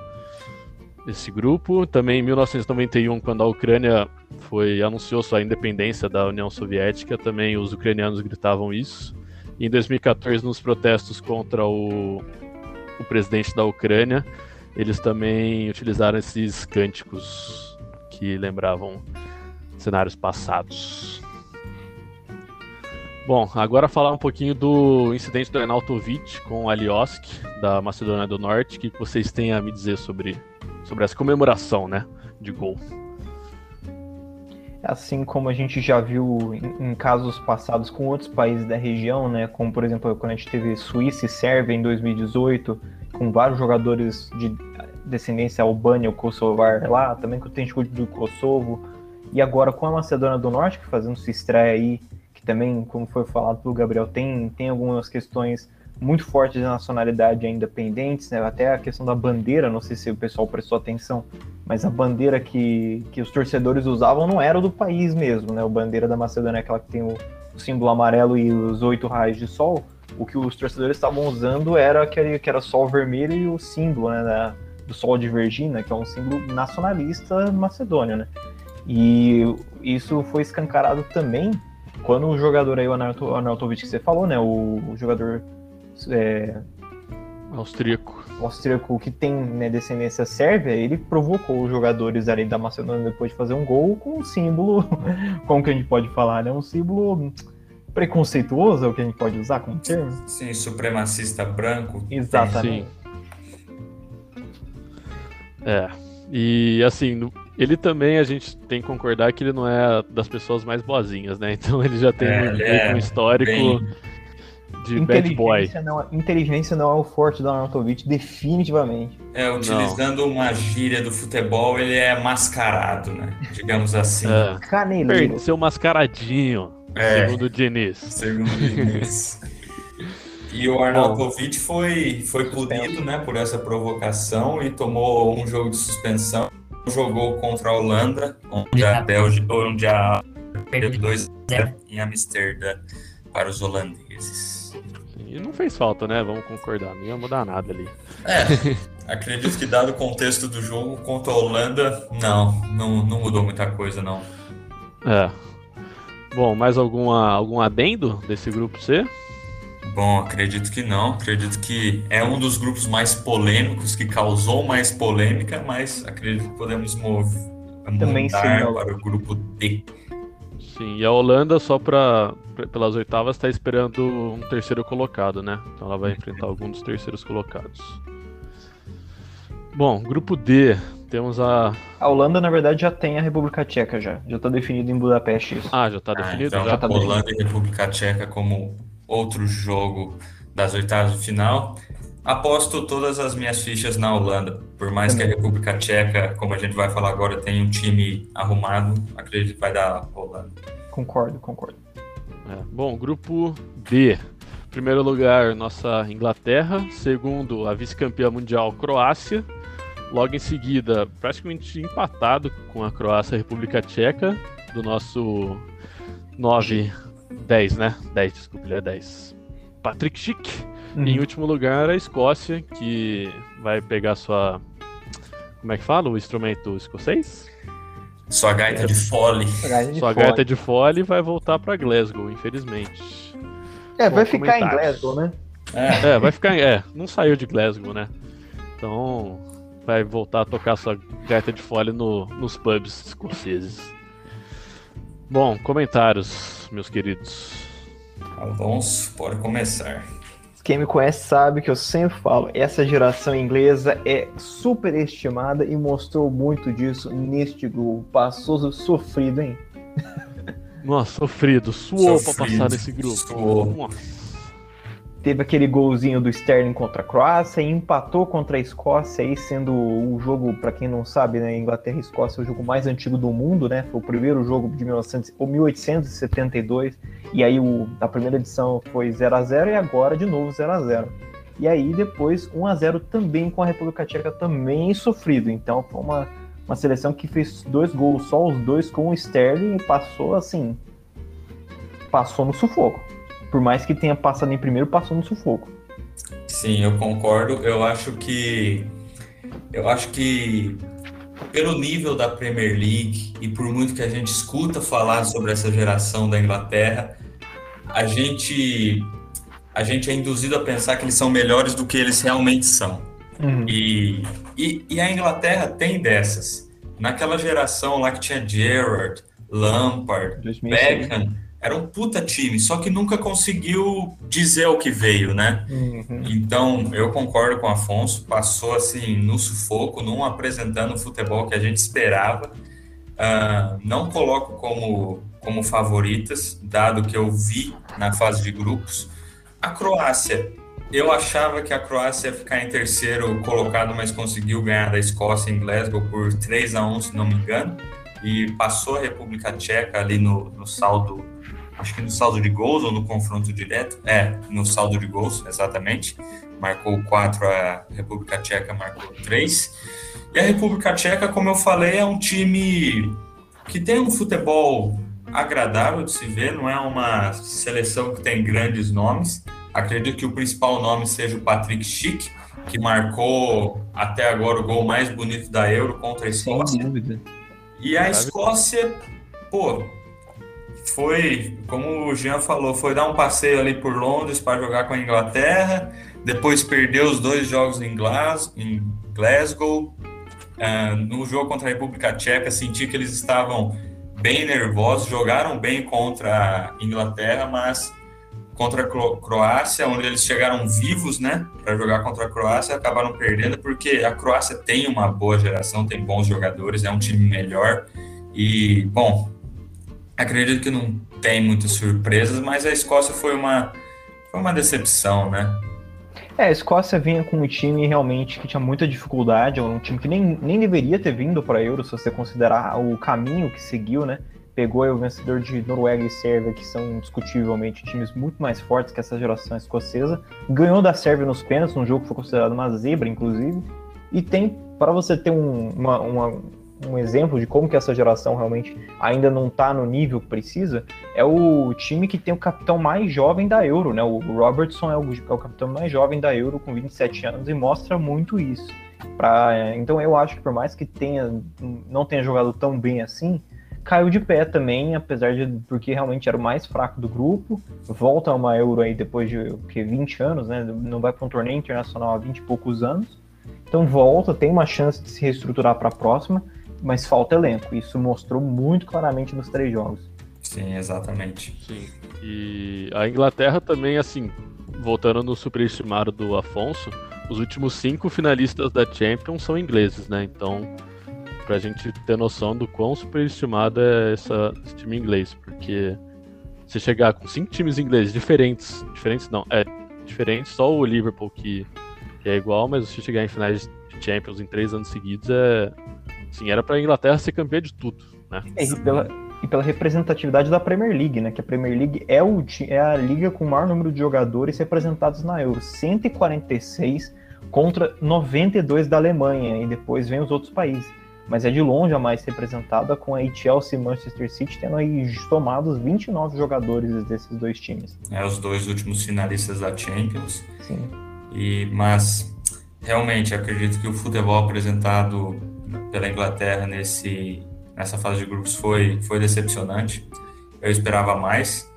Speaker 1: esse grupo. Também em 1991, quando a Ucrânia foi anunciou sua independência da União Soviética, também os ucranianos gritavam isso. Em 2014, nos protestos contra o, o presidente da Ucrânia, eles também utilizaram esses cânticos que lembravam cenários passados. Bom, agora falar um pouquinho do incidente do Arnautovic com Aliosk, da Macedônia do Norte. O que vocês têm a me dizer sobre, sobre essa comemoração né, de gol?
Speaker 2: Assim como a gente já viu em, casos passados com outros países da região, né, como por exemplo quando a gente teve Suíça e Sérvia em 2018, com vários jogadores de descendência albânia ou kosovar lá, também com o Tenchkud do Kosovo, e agora com a Macedônia do Norte, que fazendo sua estreia aí, que também, como foi falado pelo Gabriel, tem, tem algumas questões muito fortes de nacionalidade ainda pendentes, né? até a questão da bandeira, não sei se o pessoal prestou atenção, mas a bandeira que, que os torcedores usavam não era do país mesmo, né? A bandeira da Macedônia é aquela que tem o, o símbolo amarelo e os oito raios de sol. O que os torcedores estavam usando era aquele que era sol vermelho e o símbolo né, da, do sol de Virgínia, que é um símbolo nacionalista macedônio, né? E isso foi escancarado também quando o jogador aí, o Arnautovic, que você falou, né? O, o jogador é,
Speaker 1: austríaco.
Speaker 2: austríaco que tem né, descendência sérvia, ele provocou os jogadores ali da Macedônia depois de fazer um gol com um símbolo, como que a gente pode falar, né? Um símbolo preconceituoso, é o que a gente pode usar como termo?
Speaker 3: Sim, supremacista branco.
Speaker 2: Exatamente. Sim.
Speaker 1: É. E assim, ele também a gente tem que concordar que ele não é das pessoas mais boazinhas, né? Então ele já tem é, um, é, um, histórico bem... de bad boy.
Speaker 2: Não, inteligência não é o forte do Arnautovic, definitivamente.
Speaker 3: É, utilizando não. uma gíria do futebol, ele é mascarado, né? Digamos assim. É.
Speaker 2: Caneleiro.
Speaker 1: Seu mascaradinho, é. segundo o Diniz.
Speaker 3: Segundo o Diniz. E o Arnautovic foi, foi punido né, por essa provocação e tomou um jogo de suspensão. Jogou contra a Holanda, onde a Bélgica, onde a perdeu 2 em Amsterdã para os holandeses.
Speaker 1: E não fez falta, né? Vamos concordar, não ia mudar nada ali.
Speaker 3: É, acredito que dado o contexto do jogo contra a Holanda, não, não, não mudou muita coisa, não.
Speaker 1: É. Bom, mais alguma, algum adendo desse grupo C?
Speaker 3: Bom, acredito que não. Acredito que é um dos grupos mais polêmicos, que causou mais polêmica, mas acredito que podemos mover, Também mudar para o grupo D.
Speaker 1: Sim, e a Holanda, só pra, pelas oitavas, está esperando um terceiro colocado, né? Então ela vai enfrentar algum dos terceiros colocados. Bom, grupo D, temos a.
Speaker 2: A Holanda, na verdade, já tem a República Tcheca já. Já está definido em Budapeste isso.
Speaker 1: Ah, já está definido?
Speaker 3: Ah, então
Speaker 1: já tá
Speaker 3: Holanda
Speaker 1: definido.
Speaker 3: e República Tcheca como outro jogo das oitavas de final. Aposto todas as minhas fichas na Holanda. Por mais que a República Tcheca, como a gente vai falar agora, tenha um time arrumado, acredito que vai dar Holanda.
Speaker 2: Concordo, concordo.
Speaker 1: É, bom, grupo D. Primeiro lugar, nossa Inglaterra. Segundo, a vice-campeã mundial Croácia. Logo em seguida, praticamente empatado com a Croácia, a República Tcheca, do nosso 9 10, né? 10, desculpa, ele é 10. Patrick Schick. Uhum. Em último lugar, a Escócia, que vai pegar sua. Como é que fala? O instrumento escocês?
Speaker 3: Sua gaita de fole.
Speaker 1: Sua gaita de fole vai voltar para Glasgow, infelizmente.
Speaker 2: É, vai ficar em Glasgow, né?
Speaker 1: É. é, vai ficar. É, não saiu de Glasgow, né? Então vai voltar a tocar sua gaita de fole no, nos pubs escoceses. Bom, comentários, meus queridos.
Speaker 3: Alonso, pode começar.
Speaker 2: Quem me conhece sabe que eu sempre falo, essa geração inglesa é superestimada e mostrou muito disso neste grupo. Passou sofrido, hein?
Speaker 1: Nossa, sofrido, suou sofrido, pra passar nesse grupo.
Speaker 3: Suou. Nossa
Speaker 2: teve aquele golzinho do Sterling contra a Croácia e empatou contra a Escócia, aí sendo o jogo, para quem não sabe, né, Inglaterra e Escócia é o jogo mais antigo do mundo, né? Foi o primeiro jogo de 1900, 1872 e aí o, a primeira edição foi 0 a 0 e agora de novo 0 a 0. E aí depois 1 a 0 também com a República Tcheca também sofrido. Então foi uma, uma seleção que fez dois gols só os dois com o Sterling e passou assim, passou no sufoco por mais que tenha passado em primeiro, passou no sufoco.
Speaker 3: Sim, eu concordo. Eu acho que eu acho que pelo nível da Premier League e por muito que a gente escuta falar sobre essa geração da Inglaterra, a gente a gente é induzido a pensar que eles são melhores do que eles realmente são. Uhum. E, e, e, a Inglaterra tem dessas. Naquela geração lá que tinha Gerrard, Lampard, 2006. Beckham, era um puta time, só que nunca conseguiu dizer o que veio, né? Uhum. Então, eu concordo com o Afonso, passou assim no sufoco, não apresentando o futebol que a gente esperava. Uh, não coloco como, como favoritas, dado que eu vi na fase de grupos. A Croácia, eu achava que a Croácia ia ficar em terceiro colocado, mas conseguiu ganhar da Escócia em Glasgow por 3 a 1 se não me engano, e passou a República Tcheca ali no, no saldo acho que no saldo de gols ou no confronto direto. É, no saldo de gols, exatamente. Marcou 4, a República Tcheca marcou 3. E a República Tcheca, como eu falei, é um time que tem um futebol agradável de se ver, não é uma seleção que tem grandes nomes. Acredito que o principal nome seja o Patrick Schick, que marcou até agora o gol mais bonito da Euro contra a Escócia. E a Escócia, pô, foi, como o Jean falou, foi dar um passeio ali por Londres para jogar com a Inglaterra, depois perdeu os dois jogos em, Glasgow. Em Glasgow. Uh, no jogo contra a República Tcheca, senti que eles estavam bem nervosos, jogaram bem contra a Inglaterra, mas contra a Croácia, onde eles chegaram vivos, né, para jogar contra a Croácia, acabaram perdendo, porque a Croácia tem uma boa geração, tem bons jogadores, é um time melhor. E, bom, Acredito que não tem muitas surpresas, mas a Escócia foi uma, foi uma decepção, né?
Speaker 2: É, a Escócia vinha com um time realmente que tinha muita dificuldade, um time que nem, nem deveria ter vindo para a Euro, se você considerar o caminho que seguiu, né? Pegou o vencedor de Noruega e Sérvia, que são discutivelmente times muito mais fortes que essa geração escocesa. Ganhou da Sérvia nos pênaltis, um jogo que foi considerado uma zebra, inclusive. E tem, para você ter um, uma, uma um exemplo de como que essa geração realmente ainda não está no nível que precisa, é o time que tem o capitão mais jovem da Euro, né? O Robertson é o, é o capitão mais jovem da Euro com 27 anos e mostra muito isso. Pra, então eu acho que por mais que tenha, não tenha jogado tão bem assim, caiu de pé também, apesar de porque realmente era o mais fraco do grupo. Volta a uma Euro aí depois de que 20 anos, né? Não vai para um torneio internacional há 20 e poucos anos. Então volta, tem uma chance de se reestruturar para a próxima mas falta elenco. Isso mostrou muito claramente nos três jogos.
Speaker 3: Sim, exatamente.
Speaker 1: Sim. E a Inglaterra também, assim, voltando no superestimado do Afonso, os últimos cinco finalistas da Champions são ingleses, né? Então, pra gente ter noção do quão superestimado é essa, esse time inglês, porque você chegar com cinco times ingleses diferentes, diferentes não, é diferente, só o Liverpool que, que é igual, mas você chegar em finais de Champions em três anos seguidos é, Sim, era para a Inglaterra ser campeã de tudo, né?
Speaker 2: É, e, pela, e pela representatividade da Premier League, né? Que a Premier League é, o, é a liga com o maior número de jogadores representados na Euro. 146 contra 92 da Alemanha, e depois vem os outros países. Mas é de longe a mais representada, com a Chelsea e Manchester City tendo aí tomados 29 jogadores desses dois times.
Speaker 3: É, os dois últimos finalistas da Champions. Sim. E, mas, realmente, acredito que o futebol apresentado pela Inglaterra nesse, nessa fase de grupos foi, foi decepcionante. Eu esperava mais.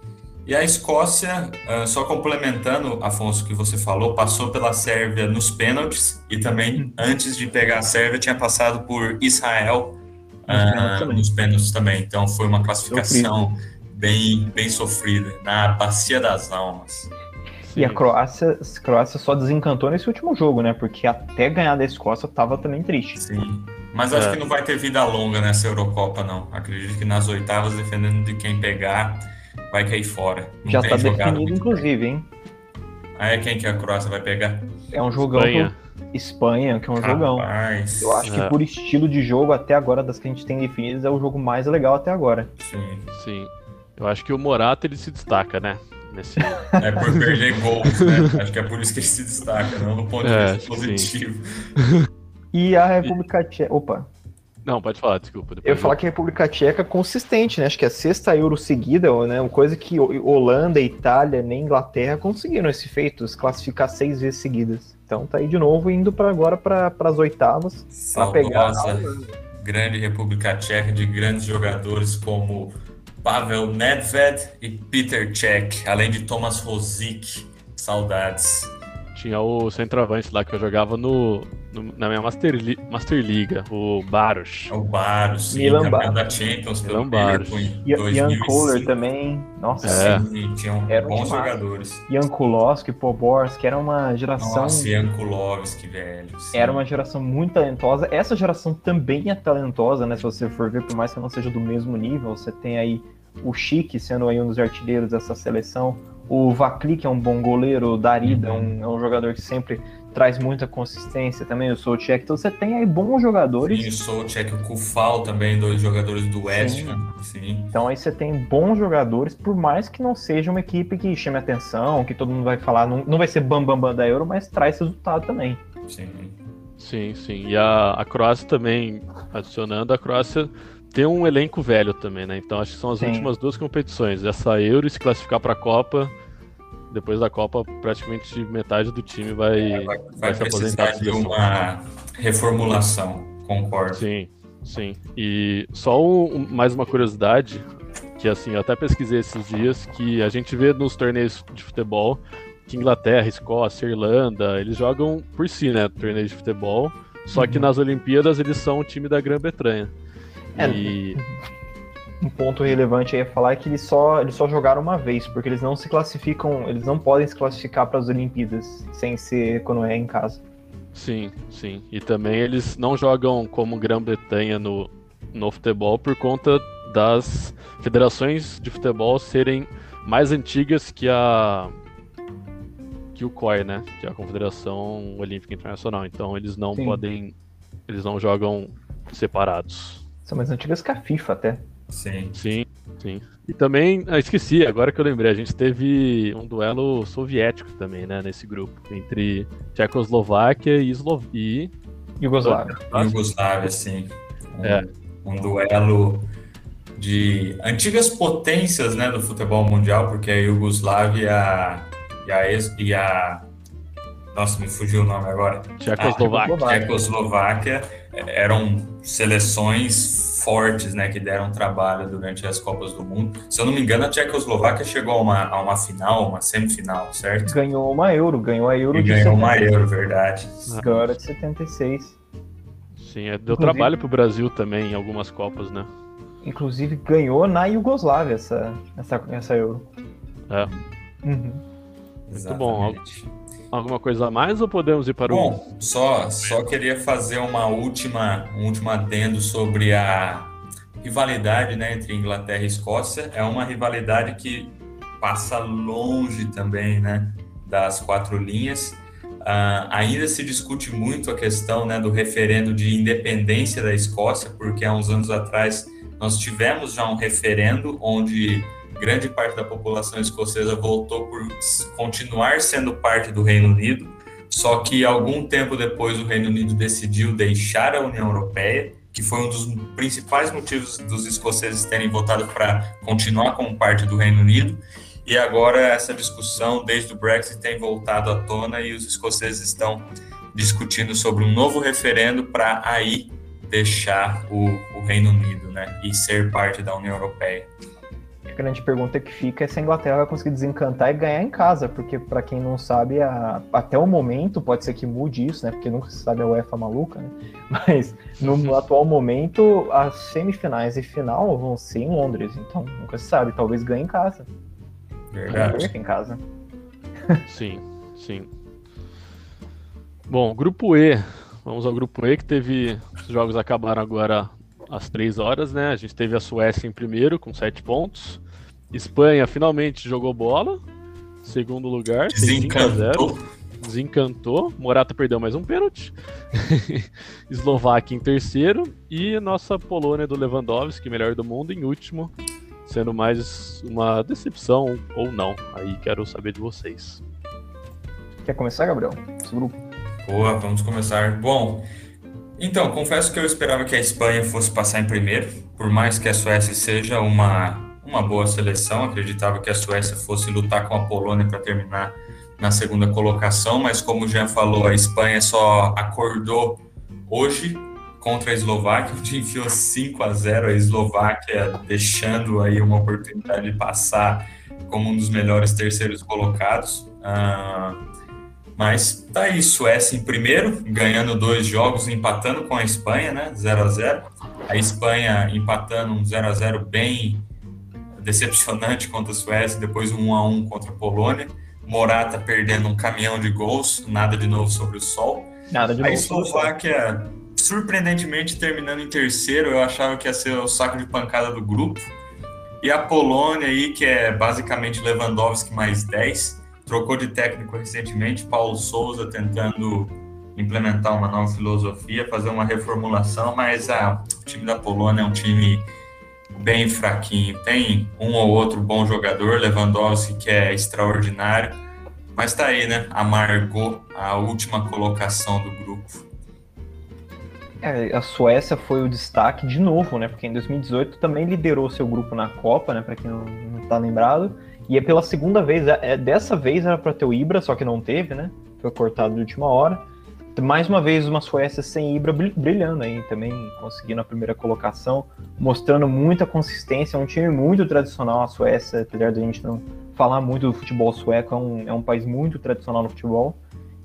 Speaker 3: E a Escócia, uh, só complementando, Afonso, que você falou, passou pela Sérvia nos pênaltis e também, antes de pegar a Sérvia, tinha passado por Israel uh, nos pênaltis também. Então, foi uma classificação bem, bem sofrida, na Bacia das Almas.
Speaker 2: E a Croácia, a Croácia só desencantou nesse último jogo, né? Porque até ganhar da Escócia tava também triste.
Speaker 3: Sim. Mas acho é. que não vai ter vida longa nessa Eurocopa, não. Acredito que nas oitavas, dependendo de quem pegar, vai cair fora.
Speaker 2: Não Já está definido, inclusive, hein?
Speaker 3: Ah, é quem que a Croácia vai pegar?
Speaker 2: É um jogão. Espanha, Espanha que é um Rapaz. jogão. Eu acho que é. por estilo de jogo, até agora, das que a gente tem definidas, é o jogo mais legal até agora.
Speaker 1: Sim. Sim. Eu acho que o Morata ele se destaca, né?
Speaker 3: Nesse... É por perder gols, né? Acho que é por isso que ele se destaca, não no ponto de é, vista positivo.
Speaker 2: E a República Tcheca. Opa.
Speaker 1: Não, pode falar, desculpa.
Speaker 2: Eu ia falar que a República Tcheca é consistente, né? Acho que é a sexta Euro seguida, né? Uma coisa que Holanda, Itália, nem Inglaterra conseguiram esse feito, se classificar seis vezes seguidas. Então tá aí de novo indo para agora para as oitavas para pegar.
Speaker 3: grande República Tcheca de grandes jogadores como Pavel Nedved e Peter Cech, além de Thomas Rosick. Saudades.
Speaker 1: Tinha o centroavante lá que eu jogava no, no na minha Master, Li, Master Liga, o Baros.
Speaker 3: O Baros, sim,
Speaker 2: Milan
Speaker 3: campeão da Champions
Speaker 1: Milan
Speaker 3: pelo
Speaker 1: Baros.
Speaker 2: Ian
Speaker 3: 2005.
Speaker 2: Kohler também. Nossa,
Speaker 1: É.
Speaker 3: Sim, tinham
Speaker 2: Era
Speaker 3: bons
Speaker 2: demais.
Speaker 3: jogadores.
Speaker 2: Ian Kulowski, Poborski, era uma geração.
Speaker 3: Nossa, Ian Kulovski, velho. sim.
Speaker 2: Era uma geração muito talentosa. Essa geração também é talentosa, né? Se você for ver, por mais que não seja do mesmo nível, você tem aí o Chique sendo aí um dos artilheiros dessa seleção. O Vakli, que é um bom goleiro, o Darida é, um, é um jogador que sempre traz muita consistência também, o Soucek. Então você tem aí bons jogadores.
Speaker 3: Sim, o Soucek, o Kufal também, dois jogadores do West Ham. Sim.
Speaker 2: Então aí você tem bons jogadores, por mais que não seja uma equipe que chame atenção, que todo mundo vai falar, não, não vai ser bam bam bam da Euro, mas traz resultado também.
Speaker 3: sim.
Speaker 1: Sim, sim. E a, a Croácia também, adicionando, a Croácia tem um elenco velho também, né? Então acho que são as
Speaker 2: Sim.
Speaker 1: últimas duas competições. Essa Euro e se classificar para a Copa. Depois da Copa, praticamente metade do time vai,
Speaker 3: Vai,
Speaker 1: vai
Speaker 3: vai
Speaker 1: se aposentar
Speaker 3: de
Speaker 1: seleção.
Speaker 3: uma reformulação, concordo.
Speaker 1: Sim, sim. E só um- mais uma curiosidade, que assim, eu até pesquisei esses dias, que a gente vê nos torneios de futebol que Inglaterra, Escócia, Irlanda, eles jogam por si, né, torneios de futebol, só que
Speaker 2: Uhum.
Speaker 1: nas Olimpíadas eles são o time da Grã-Bretanha.
Speaker 2: É,
Speaker 1: E
Speaker 2: Um ponto relevante aí a falar é que eles só, eles só jogaram uma vez, porque eles não se classificam, eles não podem se classificar para as Olimpíadas sem ser quando é em casa.
Speaker 1: sim, sim. E também eles não jogam como Grã-Bretanha no, no futebol por conta das federações de futebol serem mais antigas que a que o COI, né? Que é a Confederação Olímpica Internacional. Então eles não
Speaker 2: Sim.
Speaker 1: podem, eles não jogam separados.
Speaker 2: São mais antigas que a FIFA até.
Speaker 3: Sim.
Speaker 1: Sim, sim. E também, ah, esqueci, agora que eu lembrei, a gente teve um duelo soviético também, né? Nesse grupo entre Tchecoslováquia e, Eslo... e
Speaker 2: Yugoslávia.
Speaker 3: Yugoslávia, sim. Um,
Speaker 1: É.
Speaker 3: um duelo de antigas potências né, do futebol mundial, porque a Yugoslávia e a, ex- e a nossa, me fugiu o nome agora.
Speaker 1: Tchecoslováquia.
Speaker 2: Tchecoslováquia.
Speaker 3: Eram seleções fortes, né, que deram trabalho durante as Copas do Mundo. Se eu não me engano, a Tchecoslováquia chegou a uma, a uma final, uma semifinal, certo?
Speaker 2: Ganhou uma Euro, ganhou a Euro
Speaker 3: E
Speaker 2: de
Speaker 3: ganhou uma
Speaker 2: 76.
Speaker 3: Euro, verdade.
Speaker 2: Ganhou a Euro de 76.
Speaker 1: Sim, é, deu
Speaker 2: Inclusive-
Speaker 1: trabalho pro Brasil também em algumas Copas, né?
Speaker 2: Inclusive ganhou na Iugoslávia essa, essa, essa Euro.
Speaker 1: É.
Speaker 2: Uhum.
Speaker 1: Muito bom. Alguma coisa a mais ou podemos ir para o.
Speaker 3: Bom, só, só queria fazer uma última, um último adendo sobre a rivalidade né, entre Inglaterra e Escócia. É uma rivalidade que passa longe também né, das quatro linhas. Ah, ainda se discute muito a questão né, do referendo de independência da Escócia, porque há uns anos atrás nós tivemos já um referendo onde grande parte da população escocesa votou por continuar sendo parte do Reino Unido, só que algum tempo depois o Reino Unido decidiu deixar a União Europeia, que foi um dos principais motivos dos escoceses terem votado para continuar como parte do Reino Unido. E agora essa discussão, desde o Brexit, tem voltado à tona e os escoceses estão discutindo sobre um novo referendo para aí deixar o, o Reino Unido, né, e ser parte da União Europeia.
Speaker 2: A grande pergunta que fica é se a Inglaterra vai conseguir desencantar e ganhar em casa, porque para quem não sabe, a- até o momento, pode ser que mude isso, né? Porque nunca se sabe a UEFA maluca, né? Mas no atual momento, as semifinais e final vão ser em Londres, então nunca se sabe, talvez ganhe em casa.
Speaker 3: Verdade.
Speaker 2: Perca em casa.
Speaker 1: Sim, sim. Bom, grupo E. Vamos ao grupo E, que teve. Os jogos acabaram agora às 3 horas, né? A gente teve a Suécia em primeiro, com 7 pontos. Espanha finalmente jogou bola. Segundo lugar, fez 5 a 0.
Speaker 3: Desencantou.
Speaker 1: Desencantou. Morata perdeu mais um pênalti. Eslováquia em terceiro. E nossa Polônia do Lewandowski, melhor do mundo, em último. Sendo mais uma decepção ou não. Aí quero saber de vocês.
Speaker 2: Quer começar, Gabriel? Esse grupo.
Speaker 3: Boa, vamos começar. Bom, então, confesso que eu esperava que a Espanha fosse passar em primeiro, por mais que a Suécia seja uma, uma boa seleção, acreditava que a Suécia fosse lutar com a Polônia para terminar na segunda colocação, mas como Jean falou, a Espanha só acordou hoje contra a Eslováquia, onde enfiou 5 a 0 a Eslováquia, deixando aí uma oportunidade de passar como um dos melhores terceiros colocados. Uh, mas tá aí, Suécia em primeiro, ganhando dois jogos, empatando com a Espanha, né? 0 a 0 A Espanha empatando um 0 a 0 bem decepcionante contra a Suécia, depois um 1 a 1 contra a Polônia. Morata perdendo um caminhão de gols, nada de novo sobre o sol.
Speaker 2: Nada de novo.
Speaker 3: A Eslováquia, surpreendentemente, terminando em terceiro, eu achava que ia ser o saco de pancada do grupo. E a Polônia aí, que é basicamente Lewandowski mais 10, trocou de técnico recentemente, Paulo Souza tentando implementar uma nova filosofia, fazer uma reformulação, mas ah, o time da Polônia é um time bem fraquinho. Tem um ou outro bom jogador, Lewandowski, que é extraordinário, mas tá aí, né? Amargou a última colocação do grupo.
Speaker 2: É, a Suécia foi o destaque de novo, né? Porque em 2018 também liderou seu grupo na Copa, né? Para quem não, não tá lembrado. E é pela segunda vez, é, é dessa vez era para ter o Ibra, só que não teve, né? Foi cortado de última hora. Mais uma vez, uma Suécia sem Ibra brilhando aí, também conseguindo a primeira colocação, mostrando muita consistência. É um time muito tradicional, a Suécia, apesar de a gente não falar muito do futebol sueco, é um, é um país muito tradicional no futebol.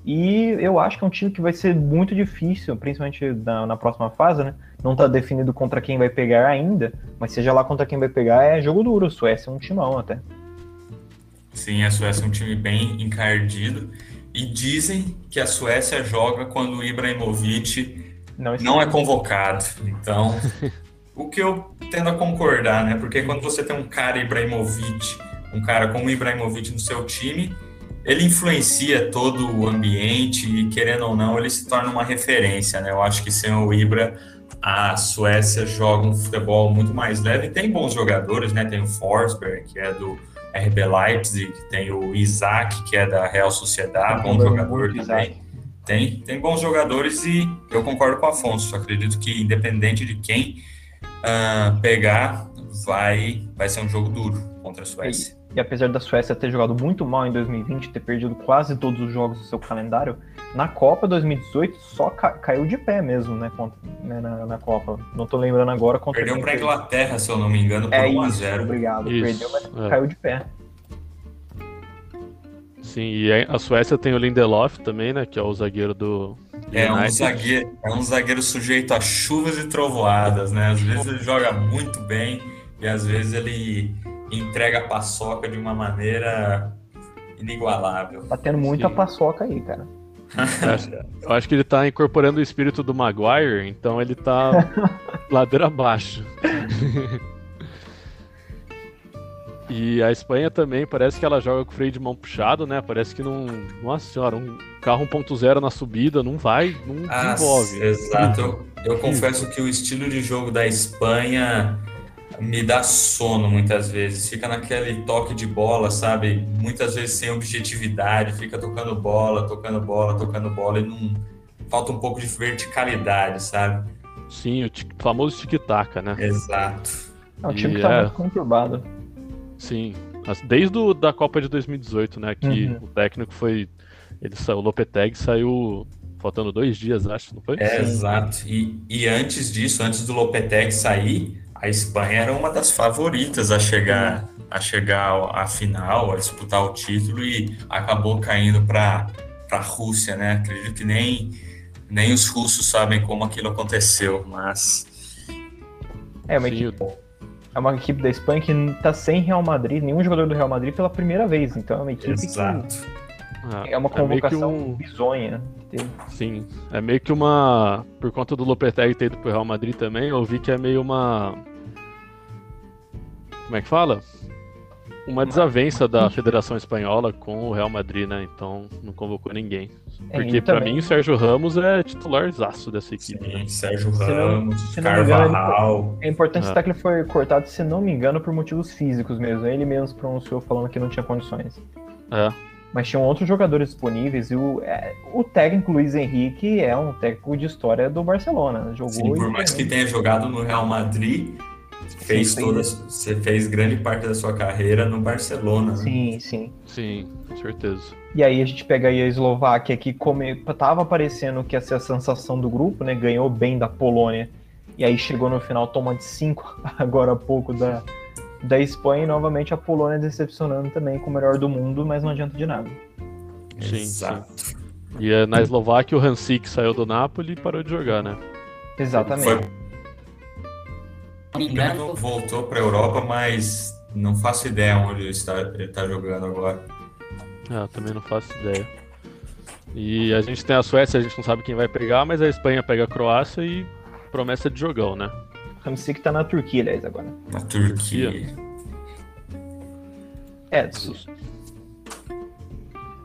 Speaker 2: E eu acho que é um time que vai ser muito difícil, principalmente na, na próxima fase, né? Não está definido contra quem vai pegar ainda, mas seja lá contra quem vai pegar, é jogo duro. A Suécia é um timão até.
Speaker 3: Sim, a Suécia é um time bem encardido. E dizem que a Suécia joga quando o Ibrahimovic não, não é convocado. Então, o que eu tendo a concordar, né? Porque quando você tem um cara Ibrahimovic, um cara como o Ibrahimovic no seu time, ele influencia todo o ambiente e, querendo ou não, ele se torna uma referência, né? Eu acho que sem o Ibra, a Suécia joga um futebol muito mais leve. Tem bons jogadores, né? Tem o Forsberg, que é do RB Leipzig, tem o Isaac, que é da Real Sociedade, bom jogador também. Tem, tem bons jogadores e eu concordo com o Afonso. Acredito que, independente de quem uh, pegar, vai, vai ser um jogo duro contra a Suécia.
Speaker 2: E, e, apesar da Suécia ter jogado muito mal em 2020, ter perdido quase todos os jogos do seu calendário, na Copa 2018 só ca caiu de pé mesmo, né, contra, né na, na, Copa. Não tô lembrando agora
Speaker 3: contra Perdeu para a Inglaterra, se eu não me engano, por é 1 a 0.
Speaker 2: Obrigado. Isso. Perdeu, mas é. caiu de pé.
Speaker 1: Sim, e a Suécia tem o Lindelof também, né? Que é o zagueiro do.
Speaker 3: É um zagueiro, é um zagueiro sujeito a chuvas e trovoadas, né? Às vezes ele joga muito bem e às vezes ele entrega a paçoca de uma maneira inigualável.
Speaker 2: Tá tendo muita Sim. paçoca aí, cara.
Speaker 1: Eu acho que ele tá incorporando o espírito do Maguire, então ele tá ladeira abaixo. E a Espanha também parece que ela joga com o freio de mão puxado, né? Parece que não. Nossa senhora, um carro 1.0 na subida não vai, não ah, desenvolve.
Speaker 3: Exato. Eu, eu confesso que o estilo de jogo da Espanha me dá sono muitas vezes. Fica naquele toque de bola, sabe? Muitas vezes sem objetividade, fica tocando bola, tocando bola, tocando bola e não. Falta um pouco de verticalidade, sabe?
Speaker 1: Sim, o famoso tic-tac, né?
Speaker 3: Exato.
Speaker 2: É, o time que tá é... muito conturbado.
Speaker 1: Sim. Desde o, da Copa de 2018, né? Que uhum. o técnico foi. Ele saiu, o Lopetegui saiu faltando dois dias, acho, não foi?
Speaker 3: É, exato. E, e antes disso, antes do Lopetegui sair, a Espanha era uma das favoritas a chegar a chegar à final, a disputar o título e acabou caindo para a Rússia, né? Acredito que nem, nem os russos sabem como aquilo aconteceu, mas.
Speaker 2: É, mas Sim, é uma equipe da Espanha que tá sem Real Madrid, nenhum jogador do Real Madrid pela primeira vez. Então é uma equipe
Speaker 3: Exato.
Speaker 2: que é uma convocação é um... bizonha.
Speaker 1: Sim, é meio que uma. Por conta do Lopetegui ter ido pro Real Madrid também, eu vi que é meio uma. Como é que fala? uma desavença da Federação Espanhola com o Real Madrid, né? Então não convocou ninguém. É, Porque para mim o Sérgio Ramos é titularzaço dessa equipe.
Speaker 3: Sim, né? Sérgio Ramos, se não, se Carvajal.
Speaker 2: Engano, é importante citar que ele foi cortado, se não me engano, por motivos físicos mesmo. Ele mesmo pronunciou falando que não tinha condições.
Speaker 1: É.
Speaker 2: Mas tinham outros jogadores disponíveis e o, é, o técnico Luiz Henrique é um técnico de história do Barcelona. Jogou
Speaker 3: Sim, por mais que tenha jogado no Real Madrid, fez
Speaker 2: Sim,
Speaker 3: toda, você fez grande parte da sua carreira no Barcelona. né?
Speaker 2: Sim, sim.
Speaker 1: Sim, com certeza.
Speaker 2: E aí a gente pega aí a Eslováquia, que come... tava parecendo que ia ser a sensação do grupo, né? Ganhou bem da Polônia. E aí chegou no final, toma de 5 agora há pouco da, da Espanha. E novamente a Polônia decepcionando também com o melhor do mundo, mas não adianta de nada.
Speaker 1: Sim,
Speaker 3: Exato.
Speaker 1: E eh, na Eslováquia o Hansik saiu do Napoli e parou de jogar, né?
Speaker 2: Exatamente.
Speaker 3: Foi... Engano, voltou para a Europa, mas não faço ideia onde ele está, ele está jogando agora.
Speaker 1: Ah, também não faço ideia. E a gente tem a Suécia, a gente não sabe quem vai pegar, mas a Espanha pega a Croácia e promessa de jogão, né?
Speaker 2: Hamsik tá na Turquia, aliás, agora.
Speaker 3: Na Turquia.
Speaker 2: É,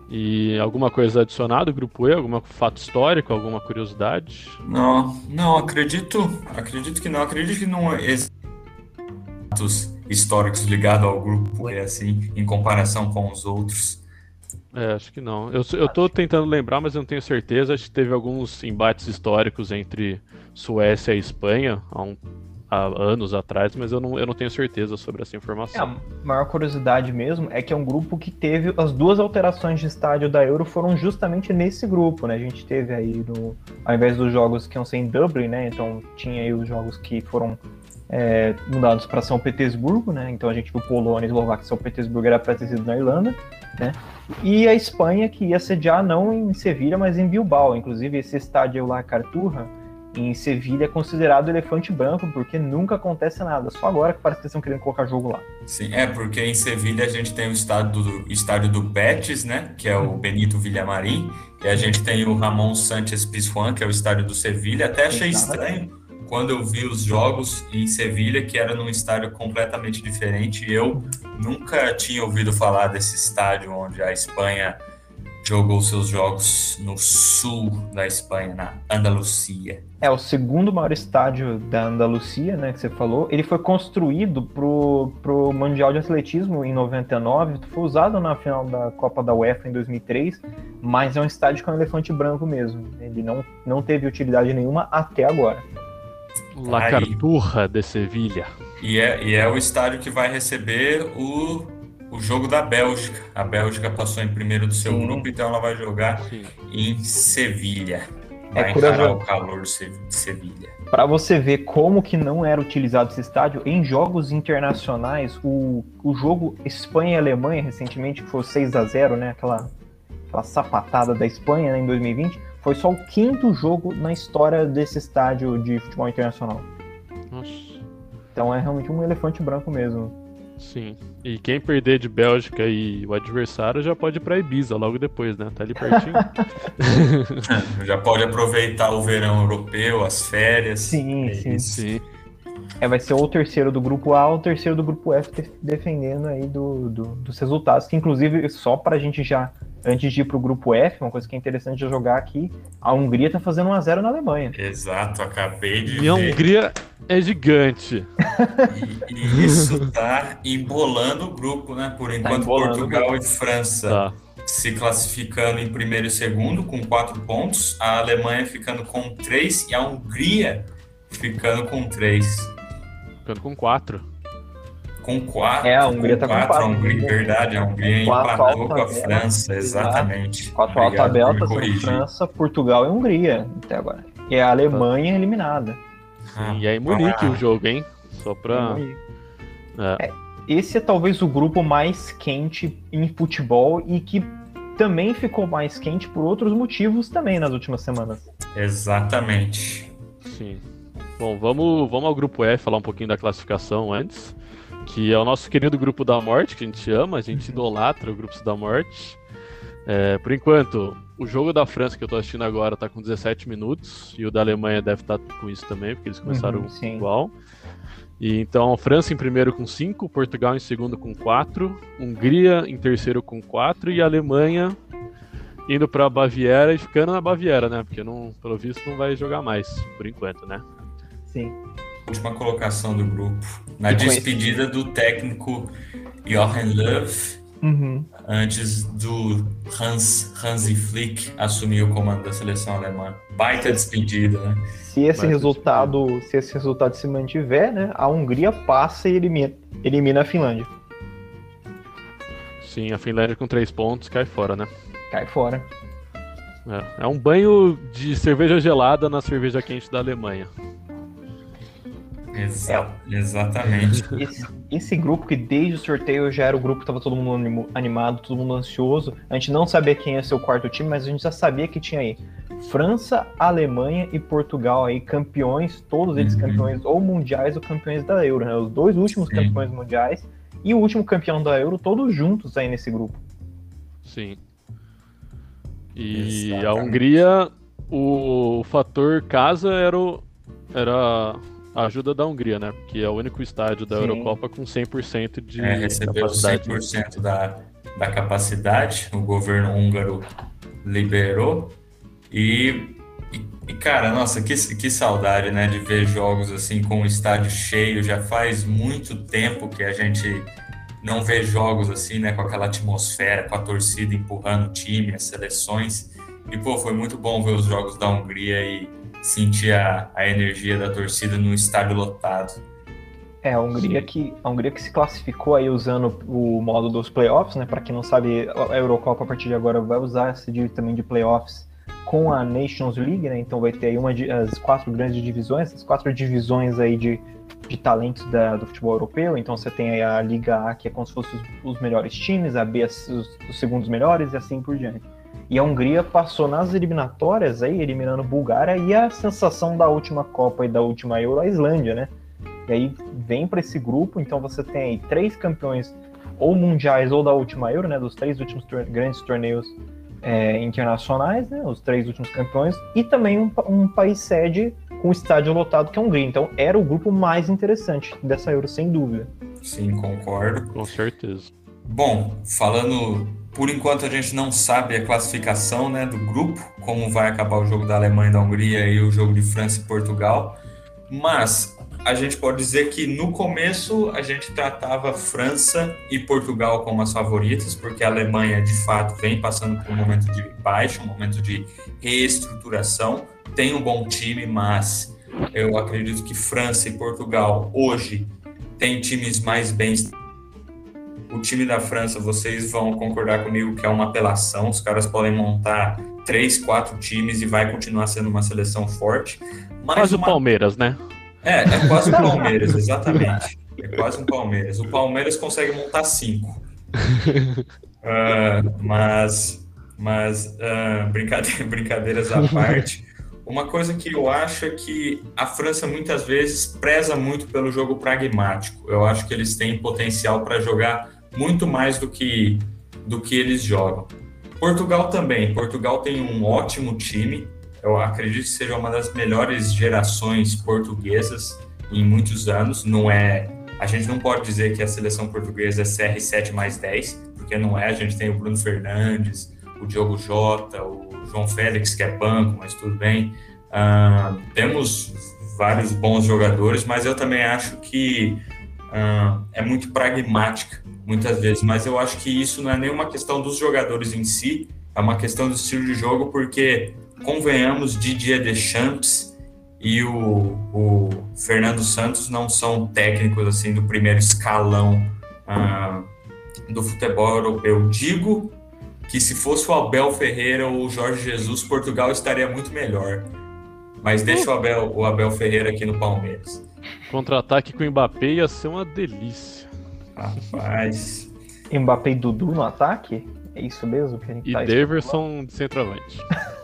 Speaker 1: E alguma coisa adicionada, grupo E, algum fato histórico, alguma curiosidade?
Speaker 3: Não, não, acredito, acredito que não, acredito que não existem fatos históricos ligados ao grupo E assim, em comparação com os outros.
Speaker 1: É, acho que não. Eu, eu tô tentando lembrar, mas eu não tenho certeza. Acho que teve alguns embates históricos entre Suécia e Espanha há, um, há anos atrás, mas eu não, eu não tenho certeza sobre essa
Speaker 2: É,
Speaker 1: informação.
Speaker 2: a maior curiosidade mesmo é que é um grupo que teve as duas alterações de estádio da Euro foram justamente nesse grupo, né? A gente teve aí no, ao invés dos jogos que iam ser em Dublin, né? Então tinha aí os jogos que foram é, mudados para São Petersburgo, né? Então a gente viu Polônia Eslováquia, São Petersburgo era para ter sido na Irlanda, né? E a Espanha que ia sediar não em Sevilha, mas em Bilbao. Inclusive esse estádio lá, Carturra, em Sevilha é considerado elefante branco porque nunca acontece nada. Só agora que parece que estão querendo colocar jogo lá.
Speaker 3: Sim, é porque em Sevilha a gente tem o estádio do, estádio do Betis, né, que é o Benito Villamarín, e a gente tem o Ramon Sánchez Pizjuán, que é o estádio do Sevilha. Até achei estranho quando eu vi os jogos em Sevilha, que era num estádio completamente diferente. Eu nunca tinha ouvido falar desse estádio onde a Espanha jogou seus jogos no sul da Espanha, na Andalucia.
Speaker 2: É o segundo maior estádio da Andalucia, né, que você falou. Ele foi construído pro, pro Mundial de Atletismo em 99, foi usado na final da Copa da UEFA em 2003, mas é um estádio com um elefante branco mesmo. Ele não, não teve utilidade nenhuma até agora.
Speaker 1: La. Carturra de Sevilha.
Speaker 3: E é, e é o estádio que vai receber o, o jogo da Bélgica. A Bélgica passou em primeiro do seu
Speaker 2: Sim.
Speaker 3: grupo, então ela vai jogar
Speaker 1: Sim.
Speaker 3: em Sevilha.
Speaker 2: É
Speaker 3: Vai
Speaker 2: curioso.
Speaker 3: encarar o calor de Se- de Sevilha.
Speaker 2: Para você ver como que não era utilizado esse estádio, em jogos internacionais, o, o jogo Espanha e Alemanha, recentemente, que foi o 6 a 0 né? Aquela, aquela sapatada da Espanha né, em 2020, foi só o quinto jogo na história desse estádio de futebol internacional.
Speaker 1: Nossa.
Speaker 2: Então é realmente um elefante branco mesmo.
Speaker 1: Sim. E quem perder de Bélgica e o adversário já pode ir pra Ibiza logo depois, né? Tá ali pertinho.
Speaker 3: Já pode aproveitar o verão europeu, as férias.
Speaker 2: Sim,
Speaker 3: É
Speaker 2: sim.
Speaker 3: isso.
Speaker 1: Sim.
Speaker 2: É, vai ser ou o terceiro do grupo A ou o terceiro do grupo F def- defendendo aí do, do- dos resultados, que inclusive só pra gente já, antes de ir pro grupo F, uma coisa que é interessante de jogar aqui, a Hungria tá fazendo 1x0 na Alemanha.
Speaker 3: Exato, acabei de
Speaker 1: E a
Speaker 3: ver.
Speaker 1: Hungria é gigante.
Speaker 3: E, e isso tá embolando o grupo, né? Por enquanto,
Speaker 2: embolando o
Speaker 3: Portugal e França
Speaker 1: Tá.
Speaker 3: se classificando em primeiro e segundo com quatro pontos, a Alemanha ficando com três e a Hungria ficando com três.
Speaker 1: Ficando com quatro.
Speaker 3: Com quatro.
Speaker 2: É, a Hungria tá com
Speaker 3: quatro.
Speaker 2: quatro.
Speaker 3: A Hungria, verdade, a Hungria
Speaker 2: Quatro
Speaker 3: empatou
Speaker 2: alta
Speaker 3: com a
Speaker 2: tabela.
Speaker 3: França, exatamente.
Speaker 2: Quatro alta tá
Speaker 3: corrigir.
Speaker 2: França, Portugal e Hungria até agora. E a Alemanha eliminada.
Speaker 3: Ah,
Speaker 1: e é em Munique
Speaker 3: ah,
Speaker 1: o jogo, hein? Só pra. É.
Speaker 2: Esse é talvez o grupo mais quente em futebol e que também ficou mais quente por outros motivos também nas últimas semanas.
Speaker 3: Exatamente.
Speaker 1: Sim. Bom, vamos, vamos ao grupo F, falar um pouquinho da classificação antes. Que é o nosso querido grupo da morte, que a gente ama, a gente idolatra o grupo da morte. É, por enquanto, o jogo da França que eu tô assistindo agora tá com 17 minutos, e o da Alemanha deve estar com isso também, porque eles começaram
Speaker 2: Uhum,
Speaker 1: igual. E então, França em primeiro com 5, Portugal em segundo com 4, Hungria em terceiro com 4 e a Alemanha indo pra Baviera e ficando na Baviera, né? Porque não, pelo visto não vai jogar mais, por enquanto, né?
Speaker 2: Sim.
Speaker 3: Última colocação do grupo. Na
Speaker 2: E
Speaker 3: despedida do técnico Johan Löw
Speaker 2: Uhum.
Speaker 3: antes do Hans Hansi Flick assumir o comando da seleção alemã. Baita despedida, né?
Speaker 2: Se esse
Speaker 1: Vai
Speaker 2: resultado, se esse resultado se mantiver, né, a Hungria passa e elimina, elimina a Finlândia.
Speaker 1: Sim, a Finlândia com três pontos cai fora, né?
Speaker 2: Cai fora.
Speaker 1: É, é um banho de cerveja gelada na cerveja quente da Alemanha.
Speaker 3: Exa Exatamente.
Speaker 2: Esse, esse grupo que desde o sorteio já era o grupo que tava todo mundo animado, todo mundo ansioso. A gente não sabia quem ia ser o quarto time, mas a gente já sabia que tinha aí França, Alemanha e Portugal aí campeões, todos eles
Speaker 3: Uhum.
Speaker 2: campeões ou mundiais ou campeões da Euro, né? Os dois últimos
Speaker 3: Sim.
Speaker 2: campeões mundiais e o último campeão da Euro, todos juntos aí nesse grupo.
Speaker 1: Sim. E a
Speaker 3: Exatamente.
Speaker 1: Hungria, o, fator casa era, o, era a ajuda da Hungria, né? Porque é o único estádio da
Speaker 2: Sim.
Speaker 1: Eurocopa com 100% de
Speaker 3: É, recebeu
Speaker 1: capacidade.
Speaker 3: 100% da, da capacidade, o governo húngaro liberou. E, e, e, cara, nossa, que, que saudade, né, de ver jogos assim com o estádio cheio. Já faz muito tempo que a gente não vê jogos assim, né, com aquela atmosfera, com a torcida empurrando o time, as seleções. E, pô, foi muito bom ver os jogos da Hungria e sentir a, a energia da torcida no estádio lotado.
Speaker 2: É, a Hungria que a Hungria que se classificou aí usando o modo dos playoffs, né? Para quem não sabe, a Eurocopa a partir de agora vai usar esse de, também de playoffs com a Nations League, né? Então vai ter aí uma as quatro grandes divisões, as quatro divisões aí de, de talentos da, do futebol europeu. Então você tem a Liga A, que é como se fossem os, os melhores times, a B os, os segundos melhores e assim por diante. E a Hungria passou nas eliminatórias aí, eliminando Bulgária e a sensação da última Copa e da última Euro, a Islândia, né? E aí vem para esse grupo, então você tem aí três campeões ou mundiais ou da última Euro, né? Dos três últimos tor- grandes torneios é, internacionais, né? Os três últimos campeões e também um, um país sede com estádio lotado que é a Hungria. Então era o grupo mais interessante dessa Euro, sem dúvida.
Speaker 3: Sim, concordo.
Speaker 1: Com certeza.
Speaker 3: Bom, falando, por enquanto a gente não sabe a classificação né, do grupo, como vai acabar o jogo da Alemanha e da Hungria e o jogo de França e Portugal, mas a gente pode dizer que no começo a gente tratava França e Portugal como as favoritas, porque a Alemanha de fato vem passando por um momento de baixa, um momento de reestruturação, tem um bom time, mas eu acredito que França e Portugal hoje têm times mais bem o time da França, vocês vão concordar comigo que é uma apelação. Os caras podem montar três, quatro times e vai continuar sendo uma seleção forte. Mas
Speaker 1: Quase o
Speaker 3: uma...
Speaker 1: Palmeiras, né?
Speaker 3: É, é quase o Palmeiras, exatamente. É quase um Palmeiras. O Palmeiras consegue montar cinco. Ah, mas, mas brincade- brincadeiras à parte. Uma coisa que eu acho é que a França muitas vezes preza muito pelo jogo pragmático. Eu acho que eles têm potencial para jogar muito mais do que, do que eles jogam. Portugal também. Portugal tem um ótimo time. Eu acredito que seja uma das melhores gerações portuguesas em muitos anos. Não é. A gente não pode dizer que a seleção portuguesa é CR7 mais 10, porque não é. A gente tem o Bruno Fernandes, o Diogo Jota, o João Félix, que é banco, mas tudo bem. Ah, temos vários bons jogadores, mas eu também acho que ah, é muito pragmática muitas vezes. Mas eu acho que isso não é nenhuma questão dos jogadores em si, é uma questão do estilo de jogo, porque convenhamos, Didier Deschamps e o, o Fernando Santos não são técnicos assim do primeiro escalão ah, do futebol europeu. Digo que se fosse o Abel Ferreira ou o Jorge Jesus, Portugal estaria muito melhor. Mas deixa o Abel, o Abel Ferreira aqui no Palmeiras.
Speaker 1: Contra-ataque com o Mbappé ia ser uma delícia.
Speaker 3: Rapaz.
Speaker 2: Mbappé e Dudu no ataque? É isso mesmo que a gente
Speaker 1: E
Speaker 2: tá
Speaker 1: Daverson de centroavante.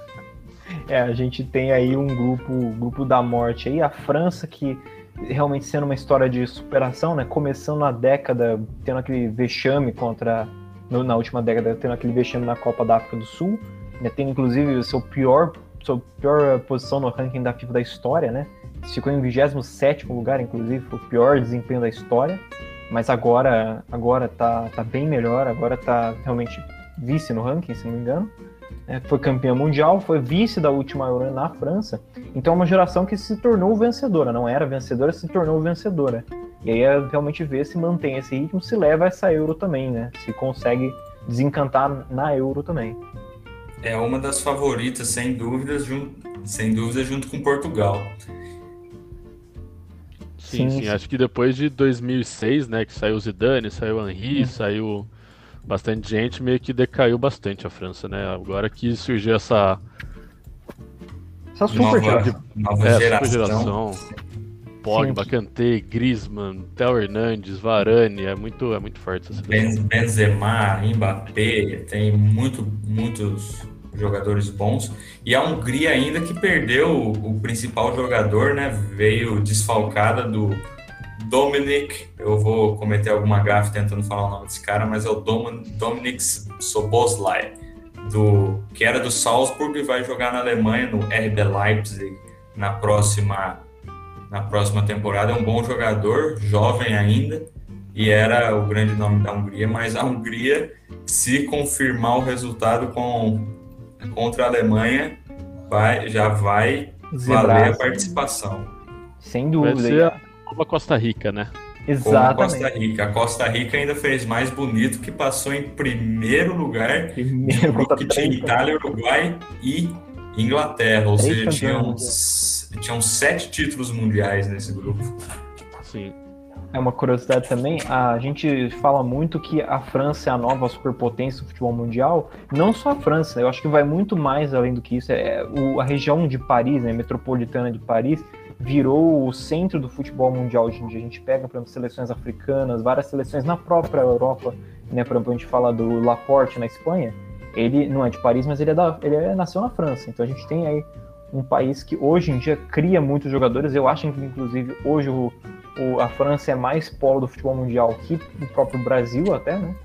Speaker 2: É, a gente tem aí um grupo, grupo da morte aí, a França que realmente sendo uma história de superação, né? Começando na década, tendo aquele vexame contra no- na última década, tendo aquele vexame na Copa da África do Sul, né? Tendo inclusive o seu pior, sua pior posição no ranking da FIFA da história, né? Ficou em 27º lugar, inclusive, foi o pior desempenho da história. Mas agora, agora tá, tá bem melhor, agora tá realmente vice no ranking, se não me engano né, foi campeã mundial, foi vice da última Euro na França. Então é uma geração que se tornou vencedora, não era vencedora, se tornou vencedora. E aí é realmente ver se mantém esse ritmo, se leva essa Euro também, né? Se consegue desencantar na Euro também.
Speaker 3: É uma das favoritas, sem dúvidas, junto, sem dúvida, junto com Portugal.
Speaker 1: Sim, sim, sim, acho que depois de 2006, né, que saiu o Zidane, saiu o Henry, saiu bastante gente, meio que decaiu bastante a França, né? Agora que surgiu essa
Speaker 2: essa super, nova.
Speaker 3: Nova é, geração. super geração.
Speaker 1: Pogba, Kanté, Griezmann, Theo Hernandes, Varane, é muito, é muito forte essa
Speaker 3: seleção. Benzema, Mbappé, tem muito, muitos jogadores bons. E a Hungria ainda que perdeu o, o principal jogador, né? Veio desfalcada do Dominic, eu vou cometer alguma gafe tentando falar o nome desse cara, mas é o Dom, Dominic Soboslai, do, que era do Salzburg e vai jogar na Alemanha, no RB Leipzig, na próxima, na próxima temporada. É um bom jogador, jovem ainda, e era o grande nome da Hungria, mas a Hungria, se confirmar o resultado com, contra a Alemanha, vai, já vai valer a participação.
Speaker 2: Sem dúvida
Speaker 1: como a Costa Rica, né?
Speaker 2: Exatamente.
Speaker 3: Como a Costa Rica. A Costa Rica ainda fez mais bonito que passou em primeiro lugar primeiro que tinha Itália, Uruguai e Inglaterra. Ou seja, tinham, tinham sete títulos mundiais nesse grupo.
Speaker 1: Sim.
Speaker 2: É uma curiosidade também, a gente fala muito que a França é a nova superpotência do futebol mundial. Não só a França, eu acho que vai muito mais além do que isso. É, o, a região de Paris, né, metropolitana de Paris, virou o centro do futebol mundial hoje em dia. A gente pega, por exemplo, seleções africanas, várias seleções na própria Europa, né? Por exemplo, a gente fala do Laporte na Espanha, ele não é de Paris, mas ele, é da, ele é, nasceu na França. Então a gente tem aí um país que hoje em dia cria muitos jogadores. Eu acho que, inclusive, hoje o, o, a França é mais polo do futebol mundial que o próprio Brasil, até, né?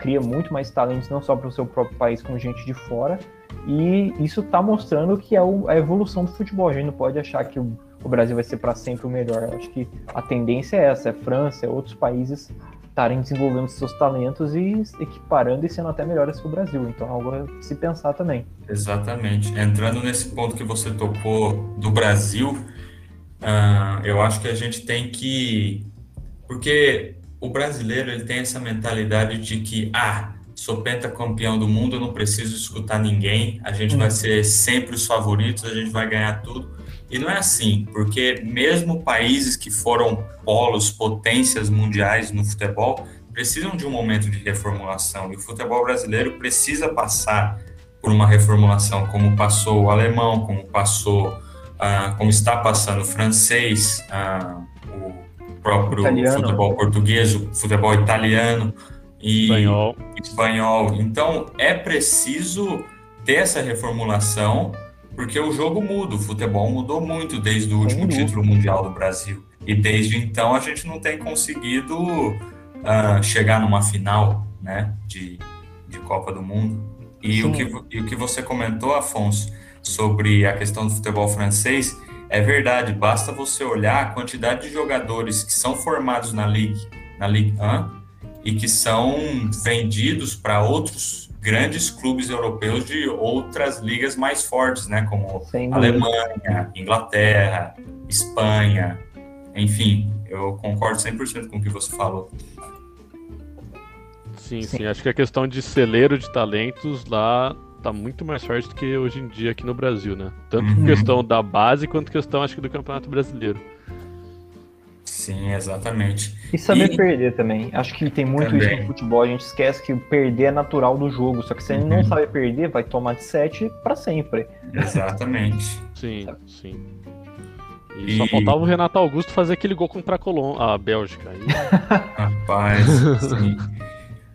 Speaker 2: Cria muito mais talentos, não só para o seu próprio país, como gente de fora. E isso está mostrando que é o, a evolução do futebol. A gente não pode achar que o o Brasil vai ser para sempre o melhor. Eu acho que a tendência é essa, é França, é outros países estarem desenvolvendo seus talentos e equiparando e sendo até melhores que o Brasil. Então algo a se pensar também.
Speaker 3: Exatamente. Entrando nesse ponto que você tocou do Brasil, uh, eu acho que a gente tem que... Porque o brasileiro ele tem essa mentalidade de que, ah, sou pentacampeão do mundo, eu não preciso escutar ninguém, a gente hum. vai ser sempre os favoritos, a gente vai ganhar tudo. E não é assim, porque mesmo países que foram polos, potências mundiais no futebol, precisam de um momento de reformulação. E o futebol brasileiro precisa passar por uma reformulação, como passou o alemão, como passou, uh, como está passando o francês, uh, o próprio italiano. futebol português, o futebol italiano e
Speaker 1: espanhol.
Speaker 3: espanhol. Então é preciso ter essa reformulação porque o jogo muda, o futebol mudou muito desde o último título mundial do Brasil. E desde então a gente não tem conseguido uh, chegar numa final né, de, de Copa do Mundo. E o, que, e o que você comentou, Afonso, sobre a questão do futebol francês, é verdade, basta você olhar a quantidade de jogadores que são formados na Ligue, na Ligue 1 e que são vendidos para outros grandes clubes europeus de outras ligas mais fortes, né? Como Alemanha, Inglaterra, Espanha, enfim, eu concordo 100% com o que você falou.
Speaker 1: Sim, sim, sim, acho que a questão de celeiro de talentos lá tá muito mais forte do que hoje em dia aqui no Brasil, né? Tanto uhum. questão da base quanto questão, acho que, do Campeonato Brasileiro.
Speaker 3: Sim, exatamente.
Speaker 2: E saber e... perder também. Acho que tem muito também. isso no futebol. A gente esquece que perder é natural do jogo. Só que se uhum. não sabe perder, vai tomar de 7 para sempre.
Speaker 3: Exatamente.
Speaker 1: sim, sim. E, e, só faltava o Renato Augusto fazer aquele gol contra a, Colom a Bélgica. Aí...
Speaker 3: Rapaz, sim.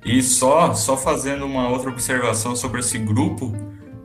Speaker 3: E só, só fazendo uma outra observação sobre esse grupo,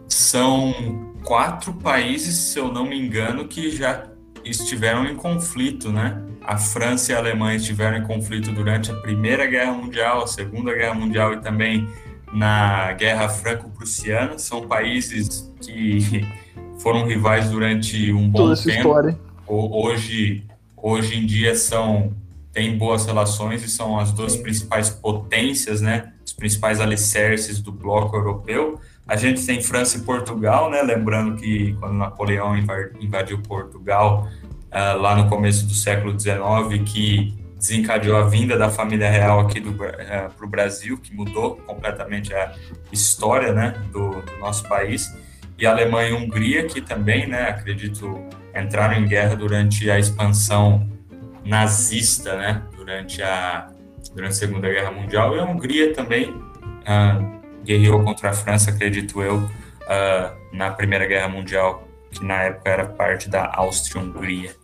Speaker 3: são quatro países, se eu não me engano, que já estiveram em conflito, né? A França e a Alemanha estiveram em conflito durante a Primeira Guerra Mundial, a Segunda Guerra Mundial e também na Guerra Franco-Prussiana. São países que foram rivais durante um bom Toda essa tempo. História. Hoje, hoje em dia são têm boas relações e são as duas principais potências, né? Os principais alicerces do bloco europeu. A gente tem França e Portugal, né? Lembrando que quando Napoleão invadiu Portugal, uh, lá no começo do século XIX, que desencadeou a vinda da família real aqui para o Brasil, que mudou completamente a história né, do, do, nosso país. E Alemanha e Hungria, que também, né, acredito, entraram em guerra durante a expansão nazista, né, durante a, durante a Segunda Guerra Mundial. E a Hungria também uh, guerreou contra a França, acredito eu, uh, na Primeira Guerra Mundial, que na época era parte da Áustria-Hungria.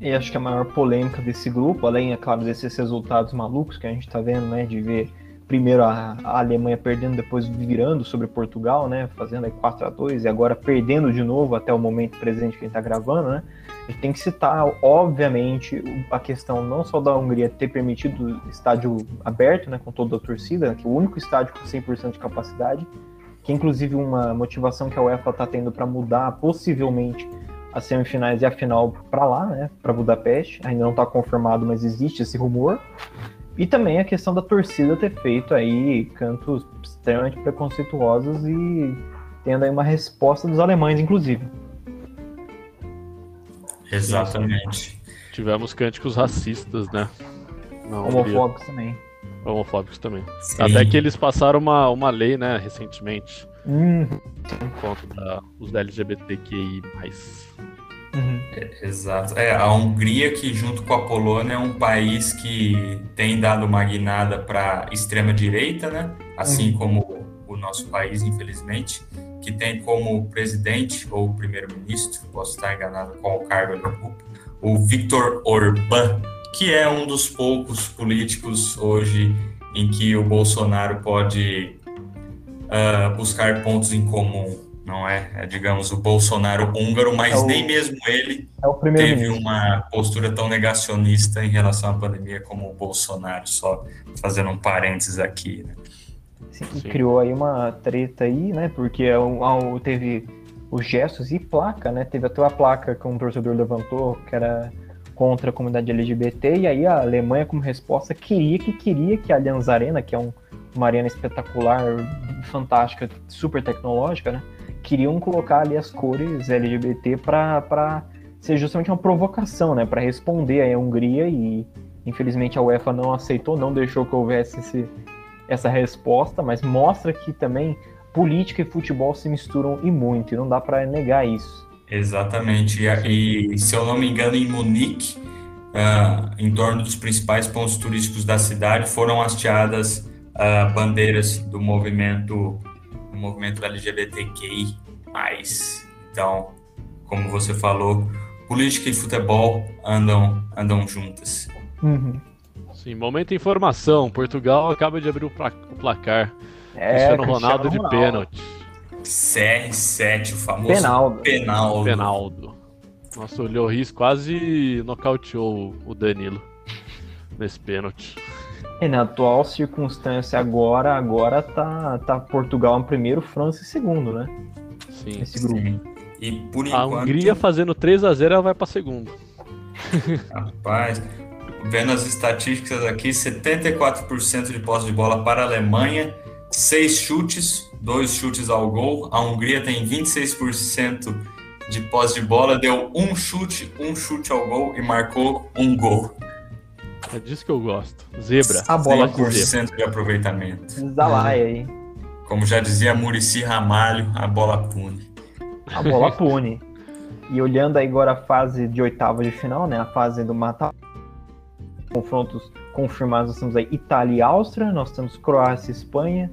Speaker 2: E acho que a maior polêmica desse grupo, além, é claro, desses resultados malucos que a gente está vendo, né, de ver primeiro a, a, Alemanha perdendo, depois virando sobre Portugal, né, fazendo aí 4 a 2 e agora perdendo de novo até o momento presente que a gente está gravando, né, a gente tem que citar, obviamente, a questão não só da Hungria ter permitido estádio aberto, né, com toda a torcida, que é o único estádio com 100% de capacidade, que é inclusive uma motivação que a UEFA está tendo para mudar possivelmente as semifinais e a final para lá, né, para Budapeste. Ainda não está confirmado, mas existe esse rumor. E também a questão da torcida ter feito aí cantos extremamente preconceituosos e tendo aí uma resposta dos alemães, inclusive.
Speaker 3: Exatamente.
Speaker 1: Tivemos cânticos racistas, né?
Speaker 2: Homofóbicos também.
Speaker 1: Homofóbicos também. Sim. Até que eles passaram uma, uma lei, né, recentemente. Hum. Contra os LGBTQI.
Speaker 3: Uhum. É, exato. É, a Hungria, que junto com a Polônia é um país que tem dado uma guinada para extrema-direita, né? Assim uhum. como o nosso país, infelizmente, que tem como presidente ou primeiro-ministro, posso estar enganado qual o cargo ele ocupa, o Viktor Orbán, que é um dos poucos políticos hoje em que o Bolsonaro pode uh, buscar pontos em comum não é, é digamos, o Bolsonaro húngaro, mas é o, nem mesmo ele
Speaker 2: é
Speaker 3: teve uma postura tão negacionista em relação à pandemia como o Bolsonaro, só fazendo um parênteses aqui. Né?
Speaker 2: Sim, Sim. criou aí uma treta aí, né, porque é teve os gestos e placa, né, teve até a placa que um torcedor levantou, que era contra a comunidade LGBT, e aí a Alemanha, como resposta, queria que queria que a Allianz Arena, que é um, uma arena espetacular, fantástica, super tecnológica, né, queriam colocar ali as cores LGBT para ser justamente uma provocação, né, para responder à Hungria e infelizmente a UEFA não aceitou, não deixou que houvesse esse, essa resposta, mas mostra que também política e futebol se misturam e muito, e não dá para negar isso.
Speaker 3: Exatamente, e, e, se eu não me engano, em Munique, uh, em torno dos principais pontos turísticos da cidade, foram hasteadas uh, bandeiras do movimento no movimento LGBTQI+. Então, como você falou, política e futebol andam, andam juntas.
Speaker 2: Uhum.
Speaker 1: Sim, momento de informação. Portugal acaba de abrir o, placar. É, Cristiano, Ronaldo, Ronaldo de pênalti.
Speaker 3: CR7, o famoso
Speaker 2: Penaldo.
Speaker 3: Penaldo.
Speaker 1: Penaldo. Nossa, o Lloris quase nocauteou o Danilo nesse pênalti.
Speaker 2: É, na atual circunstância agora, agora tá, tá Portugal em primeiro, França em segundo, né?
Speaker 1: Sim.
Speaker 2: Esse grupo. Sim.
Speaker 3: E por
Speaker 1: a
Speaker 3: enquanto...
Speaker 1: Hungria fazendo 3 a 0 ela vai para segundo.
Speaker 3: Rapaz, vendo as estatísticas aqui, 74% de posse de bola para a Alemanha, 6 chutes, 2 chutes ao gol. A Hungria tem 26% de posse de bola, deu um chute, um chute ao gol e marcou um gol.
Speaker 1: É disso que eu gosto. Zebra.
Speaker 3: A bola 100% de aproveitamento.
Speaker 2: Zalaia aí.
Speaker 3: Como já dizia Murici Ramalho, a bola pune.
Speaker 2: A bola pune. e olhando aí agora a fase de oitava de final, né? A fase do mata confrontos confirmados, nós temos aí Itália e Áustria, nós temos Croácia e Espanha,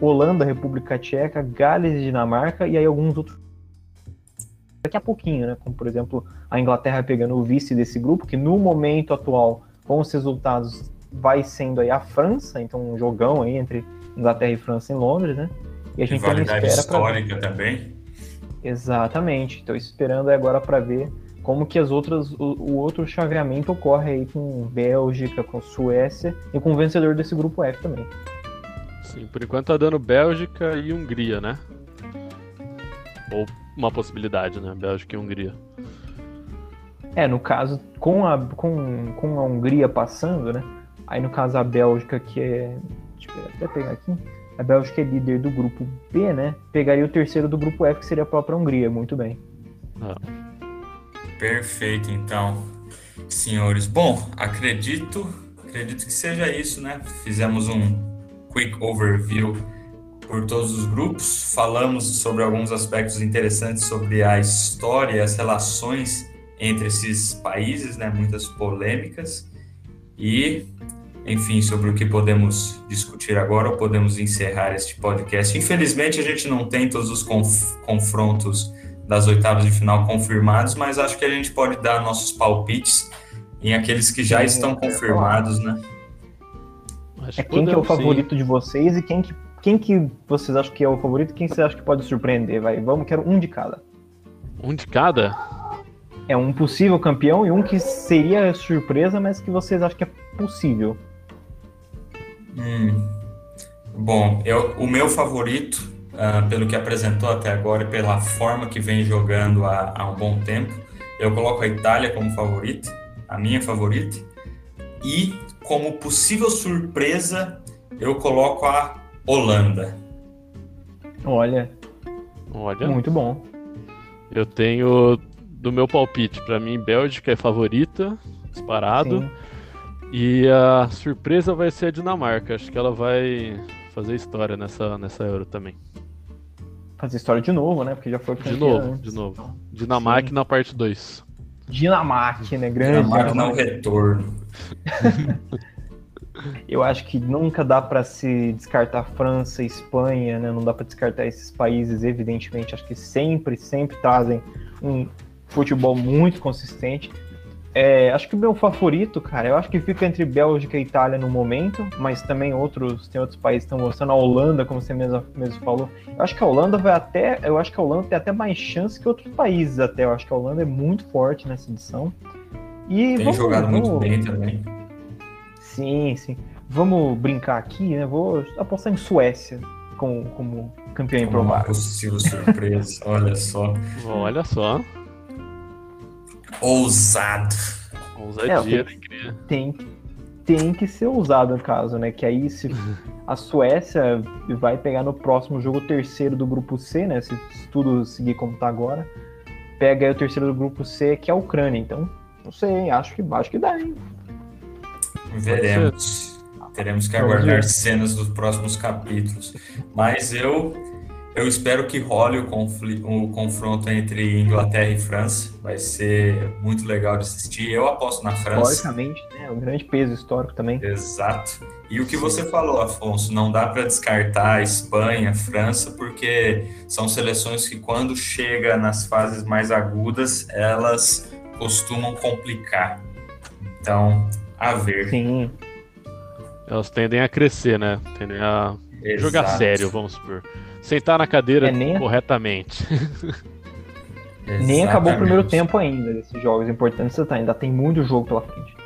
Speaker 2: Holanda, República Tcheca, Gales e Dinamarca, e aí alguns outros daqui a pouquinho, né? Como por exemplo a Inglaterra pegando o vice desse grupo, que no momento atual com os resultados vai sendo aí a França, então um jogão aí entre Inglaterra e França em Londres, né?
Speaker 3: E a gente Rivalidade espera histórica pra... também.
Speaker 2: Exatamente. Estou esperando agora para ver como que as outras o, o, outro chaveamento ocorre aí com Bélgica, com Suécia e com o vencedor desse grupo F também.
Speaker 1: Sim, por enquanto tá dando Bélgica e Hungria, né? Ou uma possibilidade, né? Bélgica e Hungria.
Speaker 2: É, no caso, com a, com, com a Hungria passando, né? Aí no caso a Bélgica, que é. Deixa eu até pegar aqui. A Bélgica é líder do grupo B, né? Pegaria o terceiro do grupo F, que seria a própria Hungria. Muito bem.
Speaker 3: Ah. Perfeito, então. senhores. Bom, acredito, acredito que seja isso, né? Fizemos um quick overview por todos os grupos, falamos sobre alguns aspectos interessantes sobre a história as relações entre esses países, né? Muitas polêmicas e enfim, sobre o que podemos discutir agora ou podemos encerrar este podcast. Infelizmente, a gente não tem todos os conf confrontos das oitavas de final confirmados, mas acho que a gente pode dar nossos palpites em aqueles que já estão confirmados, né?
Speaker 2: É quem que é o favorito sim. de vocês e quem que, quem que vocês acham que é o favorito e quem vocês acham que pode surpreender? Vai, vamos, quero um de cada.
Speaker 1: Um de cada?
Speaker 2: É um possível campeão e um que seria surpresa, mas que vocês acham que é possível.
Speaker 3: Hum. Bom, eu, o meu favorito, uh, pelo que apresentou até agora e pela forma que vem jogando há, há um bom tempo, eu coloco a Itália como favorita, a minha favorita, e como possível surpresa, eu coloco a Holanda.
Speaker 2: Olha,
Speaker 1: Olha.
Speaker 2: muito bom.
Speaker 1: Eu tenho do meu palpite, para mim, Bélgica é favorita, disparado. Sim. E a surpresa vai ser a Dinamarca. Acho que ela vai fazer história nessa, nessa Euro também.
Speaker 2: Fazer história de novo, né? Porque já foi
Speaker 1: De novo, antes. de novo. Dinamarca Sim. na parte 2.
Speaker 2: Dinamarca, né? Grande.
Speaker 3: Dinamarca não retorno.
Speaker 2: Eu acho que nunca dá para se descartar França, Espanha, né? Não dá para descartar esses países, evidentemente. Acho que sempre, sempre trazem um futebol muito consistente. É, acho que o meu favorito, cara, eu acho que fica entre Bélgica e Itália no momento, mas também outros, tem outros países que estão mostrando, a Holanda, como você mesmo, mesmo falou. Eu acho que a Holanda vai até, eu acho que a Holanda tem até mais chance que outros países até. Eu acho que a Holanda é muito forte nessa edição.
Speaker 3: E tem vamos, jogado vamos... muito bem também.
Speaker 2: Sim, sim. Vamos brincar aqui, né? Vou apostar em Suécia como, como campeão improvável. Uma
Speaker 3: possível surpresa, olha só.
Speaker 1: Olha só.
Speaker 3: Ousado.
Speaker 1: Ousadia, é,
Speaker 2: tem, tem, tem que ser ousado no caso, né? Que aí se a Suécia vai pegar no próximo jogo o terceiro do grupo C, né? Se tudo seguir como tá agora. Pega aí o terceiro do grupo C, que é a Ucrânia. Então, não sei, acho que, acho que dá, hein?
Speaker 3: Veremos. Teremos que aguardar cenas dos próximos capítulos. Mas eu eu espero que role o, o, confronto entre Inglaterra e França. Vai ser muito legal de assistir. Eu aposto na França.
Speaker 2: Historicamente, né? Um grande peso histórico também.
Speaker 3: Exato. E o que você falou, Afonso, não dá para descartar Espanha, França, porque são seleções que, quando chega nas fases mais agudas, elas costumam complicar. Então, a ver.
Speaker 2: Sim.
Speaker 1: Elas tendem a crescer, né? Tendem a Exato. jogar sério, vamos supor sentar na cadeira é, nem... corretamente.
Speaker 2: nem acabou o primeiro tempo ainda desses jogos importantes, tá, ainda tem muito jogo pela frente.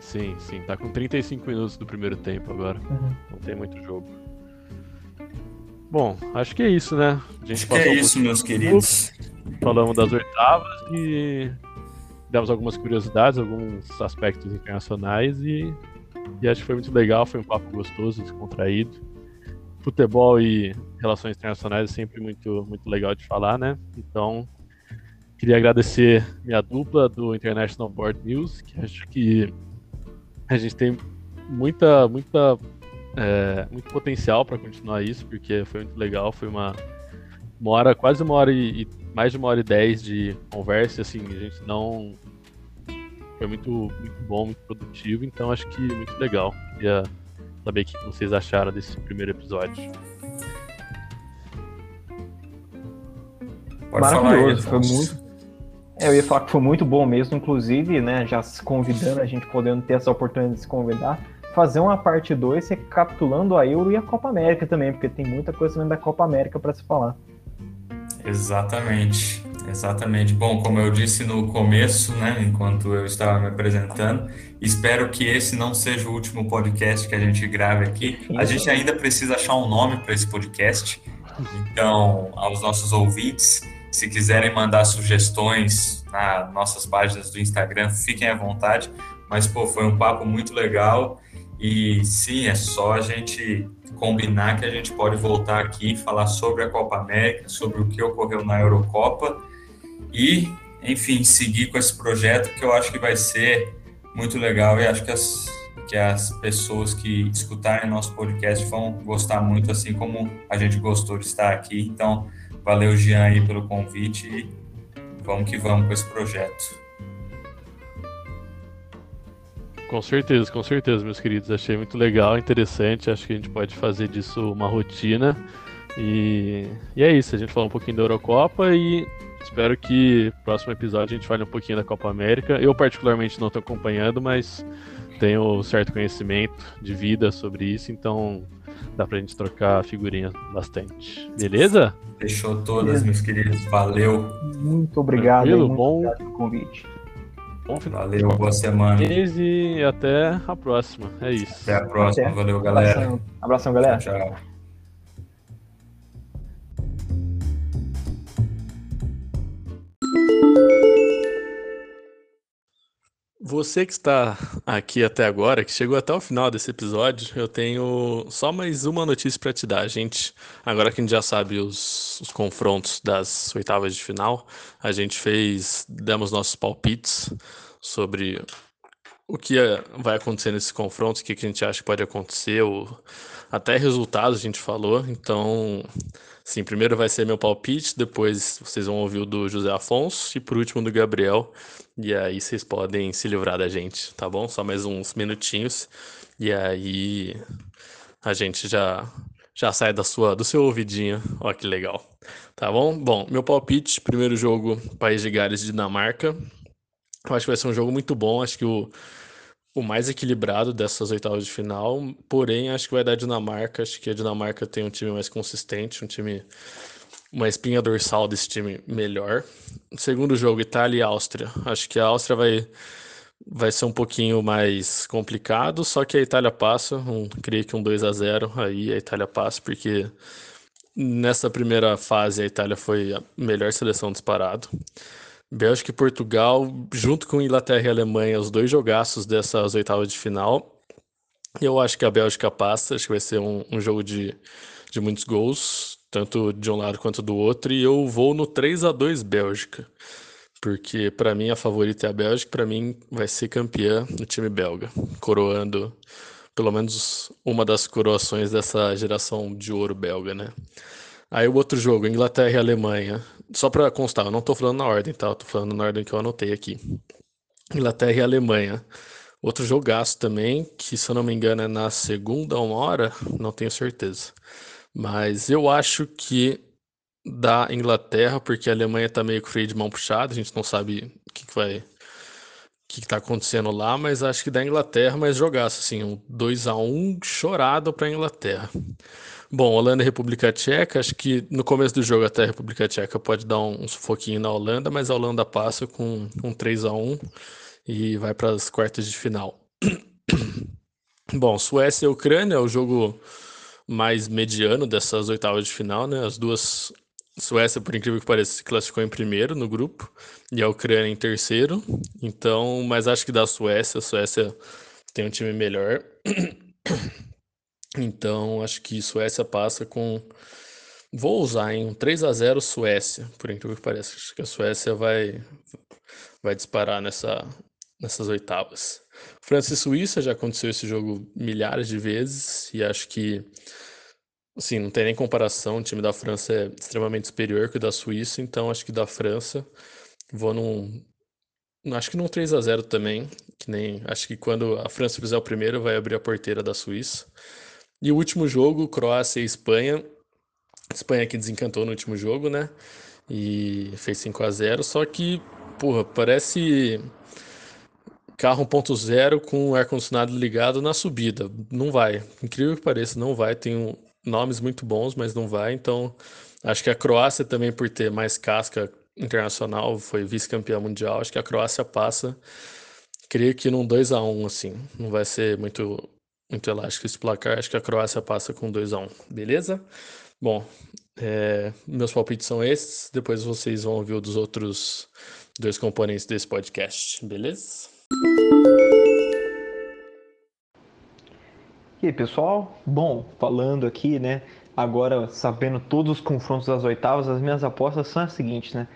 Speaker 1: Sim, sim, tá com 35 minutos do primeiro tempo agora. Uhum. Não tem muito jogo. Bom, acho que é isso, né?
Speaker 3: A gente acho que é isso, meus queridos.
Speaker 1: Falamos das oitavas e demos algumas curiosidades, alguns aspectos internacionais e, e acho que foi muito legal, foi um papo gostoso, descontraído futebol e relações internacionais é sempre muito, muito legal de falar, né? Então, queria agradecer minha dupla do International Board News, que acho que a gente tem muita, muita, é, muito potencial para continuar isso, porque foi muito legal, foi uma, uma hora, quase uma hora e, mais de uma hora e dez de conversa, assim, a gente não foi muito, muito bom, muito produtivo, então acho que muito legal. Queria saber o que vocês acharam desse primeiro episódio.
Speaker 2: Pode Maravilhoso, falar, foi muito. É, eu ia falar que foi muito bom mesmo, inclusive, né, já se convidando, a gente podendo ter essa oportunidade de se convidar, fazer uma parte 2 recapitulando a Euro e a Copa América também, porque tem muita coisa também da Copa América para se falar.
Speaker 3: Exatamente. Exatamente. Bom, como eu disse no começo, né, enquanto eu estava me apresentando, espero que esse não seja o último podcast que a gente grave aqui. A gente ainda precisa achar um nome para esse podcast. Então, aos nossos ouvintes, se quiserem mandar sugestões nas nossas páginas do Instagram, fiquem à vontade. Mas, pô, foi um papo muito legal. E sim, é só a gente combinar que a gente pode voltar aqui e falar sobre a Copa América, sobre o que ocorreu na Eurocopa e, enfim, seguir com esse projeto que eu acho que vai ser muito legal e acho que as, que as pessoas que escutarem nosso podcast vão gostar muito, assim como a gente gostou de estar aqui. Então, valeu, Jean, aí, pelo convite e vamos que vamos com esse projeto.
Speaker 1: Com certeza, com certeza, meus queridos. Achei muito legal, interessante. Acho que a gente pode fazer disso uma rotina. E, e é isso, a gente falou um pouquinho da Eurocopa e espero que no próximo episódio a gente fale um pouquinho da Copa América. Eu, particularmente, não estou acompanhando, mas tenho certo conhecimento de vida sobre isso, então dá pra gente trocar figurinhas bastante. Beleza?
Speaker 3: Fechou todas, meus queridos. Valeu.
Speaker 2: Muito obrigado.
Speaker 1: Tranquilo,
Speaker 2: muito
Speaker 1: bom.
Speaker 2: obrigado pelo convite.
Speaker 1: Bom final
Speaker 3: Valeu, boa semana.
Speaker 1: e até a próxima. É isso.
Speaker 3: Até a próxima.
Speaker 2: Até.
Speaker 3: Valeu, galera.
Speaker 2: Abração, abração galera.
Speaker 3: Tchau, tchau.
Speaker 1: Você que está aqui até agora, que chegou até o final desse episódio, eu tenho só mais uma notícia para te dar. Gente, agora que a gente já sabe os, os confrontos das oitavas de final, a gente fez, demos nossos palpites sobre o que é- vai acontecer nesses confrontos, o que a gente acha que pode acontecer, o, até resultados a gente falou. Então, sim, primeiro vai ser meu palpite, depois vocês vão ouvir o do José Afonso e por último do Gabriel. E aí vocês podem se livrar da gente, tá bom? Só mais uns minutinhos. E aí a gente já já sai da sua do seu ouvidinho. Ó que legal. Tá bom? Bom, meu palpite, primeiro jogo, País de Gales Dinamarca. Eu acho que vai ser um jogo muito bom, acho que o o mais equilibrado dessas oitavas de final, porém acho que vai dar Dinamarca, acho que a Dinamarca tem um time mais consistente, um time uma espinha dorsal desse time melhor. Segundo jogo, Itália e Áustria. Acho que a Áustria vai, vai ser um pouquinho mais complicado, só que a Itália passa, um, creio que um 2 a 0 aí a Itália passa, porque nessa primeira fase a Itália foi a melhor seleção disparado. Bélgica e Portugal, junto com Inglaterra e Alemanha, os dois jogaços dessas oitavas de final. Eu acho que a Bélgica passa, acho que vai ser um, um jogo de, de muitos gols, tanto de um lado quanto do outro, e eu vou no 3 a 2 Bélgica. Porque para mim a favorita é a Bélgica, para mim vai ser campeã no time belga, coroando pelo menos uma das coroações dessa geração de ouro belga, né? Aí o outro jogo, Inglaterra e Alemanha. Só para constar, eu não tô falando na ordem, tá? Eu tô falando na ordem que eu anotei aqui. Inglaterra e Alemanha. Outro jogaço também, que se eu não me engano é na segunda uma hora, não tenho certeza. Mas eu acho que da Inglaterra, porque a Alemanha tá meio freio de mão puxada, a gente não sabe o que, que vai. O que, que tá acontecendo lá, mas acho que da Inglaterra, mas jogaço, assim, um 2 a 1 chorado pra Inglaterra. Bom, Holanda e República Tcheca, acho que no começo do jogo até a República Tcheca pode dar um, um sufoquinho na Holanda, mas a Holanda passa com um 3 a 1 e vai para as quartas de final. Bom, Suécia e Ucrânia é o jogo mais mediano dessas oitavas de final, né? As duas. Suécia, por incrível que pareça, se classificou em primeiro no grupo e a Ucrânia em terceiro. Então, mas acho que da Suécia, a Suécia tem um time melhor. Então, acho que Suécia passa com. Vou usar em um 3 a 0 Suécia, por incrível que pareça. Acho que a Suécia vai, vai disparar nessa, nessas oitavas. França e Suíça já aconteceu esse jogo milhares de vezes e acho que assim, não tem nem comparação. O time da França é extremamente superior que o da Suíça, então acho que da França vou num acho que num 3 a 0 também, que nem acho que quando a França fizer o primeiro vai abrir a porteira da Suíça. E o último jogo, Croácia e Espanha. Espanha que desencantou no último jogo, né? E fez 5 a 0 Só que, porra, parece carro 1.0 com ar-condicionado ligado na subida. Não vai. Incrível que pareça, não vai. Tem um- nomes muito bons, mas não vai. Então, acho que a Croácia também, por ter mais casca internacional, foi vice-campeã mundial. Acho que a Croácia passa. Creio que num 2 a 1 assim. Não vai ser muito muito elástico esse placar. Acho que a Croácia passa com 2 a 1 beleza? Bom, é, meus palpites são esses. Depois vocês vão ouvir o dos outros dois componentes desse podcast, beleza?
Speaker 2: E aí, pessoal? Bom, falando aqui, né? Agora, sabendo todos os confrontos das oitavas, as minhas apostas são as seguintes, né?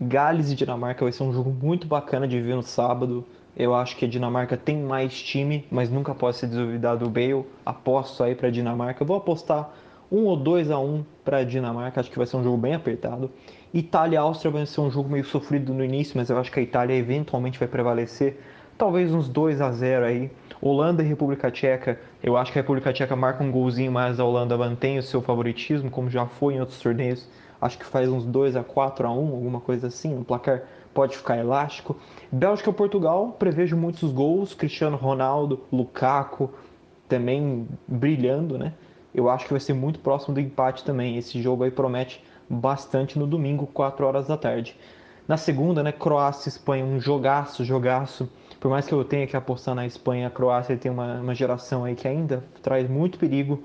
Speaker 2: Gales e Dinamarca vai ser um jogo muito bacana de ver no sábado. Eu acho que a Dinamarca tem mais time, mas nunca pode ser duvidado o Bale. Aposto aí para a Dinamarca. Eu vou apostar 1 ou 2 a 1 para a Dinamarca. Acho que vai ser um jogo bem apertado. Itália e Áustria vai ser um jogo meio sofrido no início, mas eu acho que a Itália eventualmente vai prevalecer. Talvez uns 2 a 0 aí. Holanda e República Tcheca. Eu acho que a República Tcheca marca um golzinho, mas a Holanda mantém o seu favoritismo, como já foi em outros torneios. Acho que faz uns 2 a 4 a 1, alguma coisa assim. O placar pode ficar elástico. Bélgica e Portugal, prevejo muitos gols. Cristiano Ronaldo, Lukaku também brilhando, né? Eu acho que vai ser muito próximo do empate também. Esse jogo aí promete bastante no domingo, 4 horas da tarde. Na segunda, né, Croácia e Espanha, um jogaço, jogaço. Por mais que eu tenha que apostar na Espanha, a Croácia tem uma, uma geração aí que ainda traz muito perigo.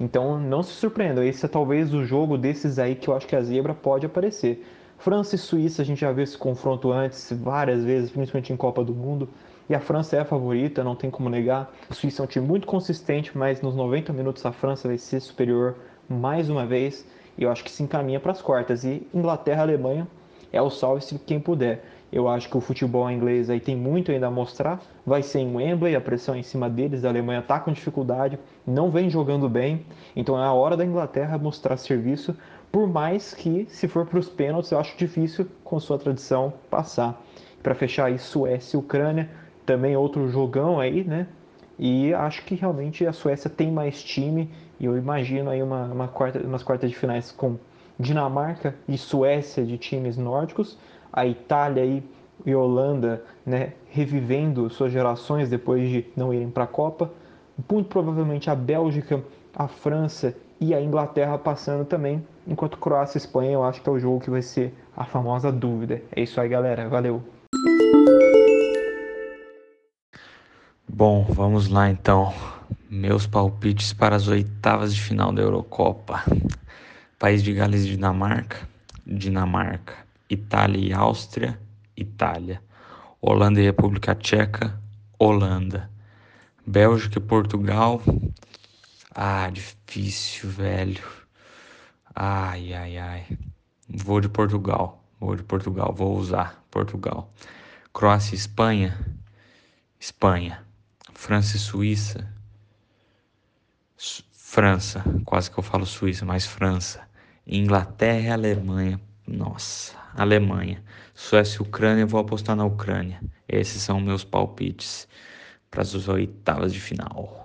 Speaker 2: Então não se surpreenda, esse é talvez o jogo desses aí que eu acho que a zebra pode aparecer. França e Suíça, a gente já viu esse confronto antes várias vezes, principalmente em Copa do Mundo. E a França é a favorita, não tem como negar. A Suíça é um time muito consistente, mas nos 90 minutos a França vai ser superior mais uma vez. Eu acho que se encaminha para as quartas. E Inglaterra Alemanha é o salve-se quem puder. Eu acho que o futebol inglês aí tem muito ainda a mostrar. Vai ser em Wembley, a pressão é em cima deles. A Alemanha está com dificuldade, não vem jogando bem. Então é a hora da Inglaterra mostrar serviço. Por mais que, se for para os pênaltis, eu acho difícil, com sua tradição, passar. Para fechar aí, Suécia e Ucrânia, também outro jogão aí, né? E acho que realmente a Suécia tem mais time. E eu imagino aí uma, uma quarta, umas quartas de finais com Dinamarca e Suécia de times nórdicos, a Itália e, e Holanda né, revivendo suas gerações depois de não irem para a Copa, muito provavelmente a Bélgica, a França e a Inglaterra passando também, enquanto Croácia e Espanha eu acho que é o jogo que vai ser a famosa dúvida. É isso aí, galera. Valeu!
Speaker 3: Bom, vamos lá então. Meus palpites para as oitavas de final da Eurocopa. País de Gales e Dinamarca, Dinamarca. Itália e Áustria, Itália. Holanda e República Tcheca, Holanda. Bélgica e Portugal. Ah, difícil, velho. Ai, ai, ai. Vou de Portugal. Vou de Portugal. Vou usar Portugal. Croácia e Espanha. Espanha. França e Suíça. França. Quase que eu falo Suíça, mas França. Inglaterra e Alemanha. Nossa, Alemanha. Suécia e Ucrânia, vou apostar na Ucrânia. Esses são meus palpites para as oitavas de final.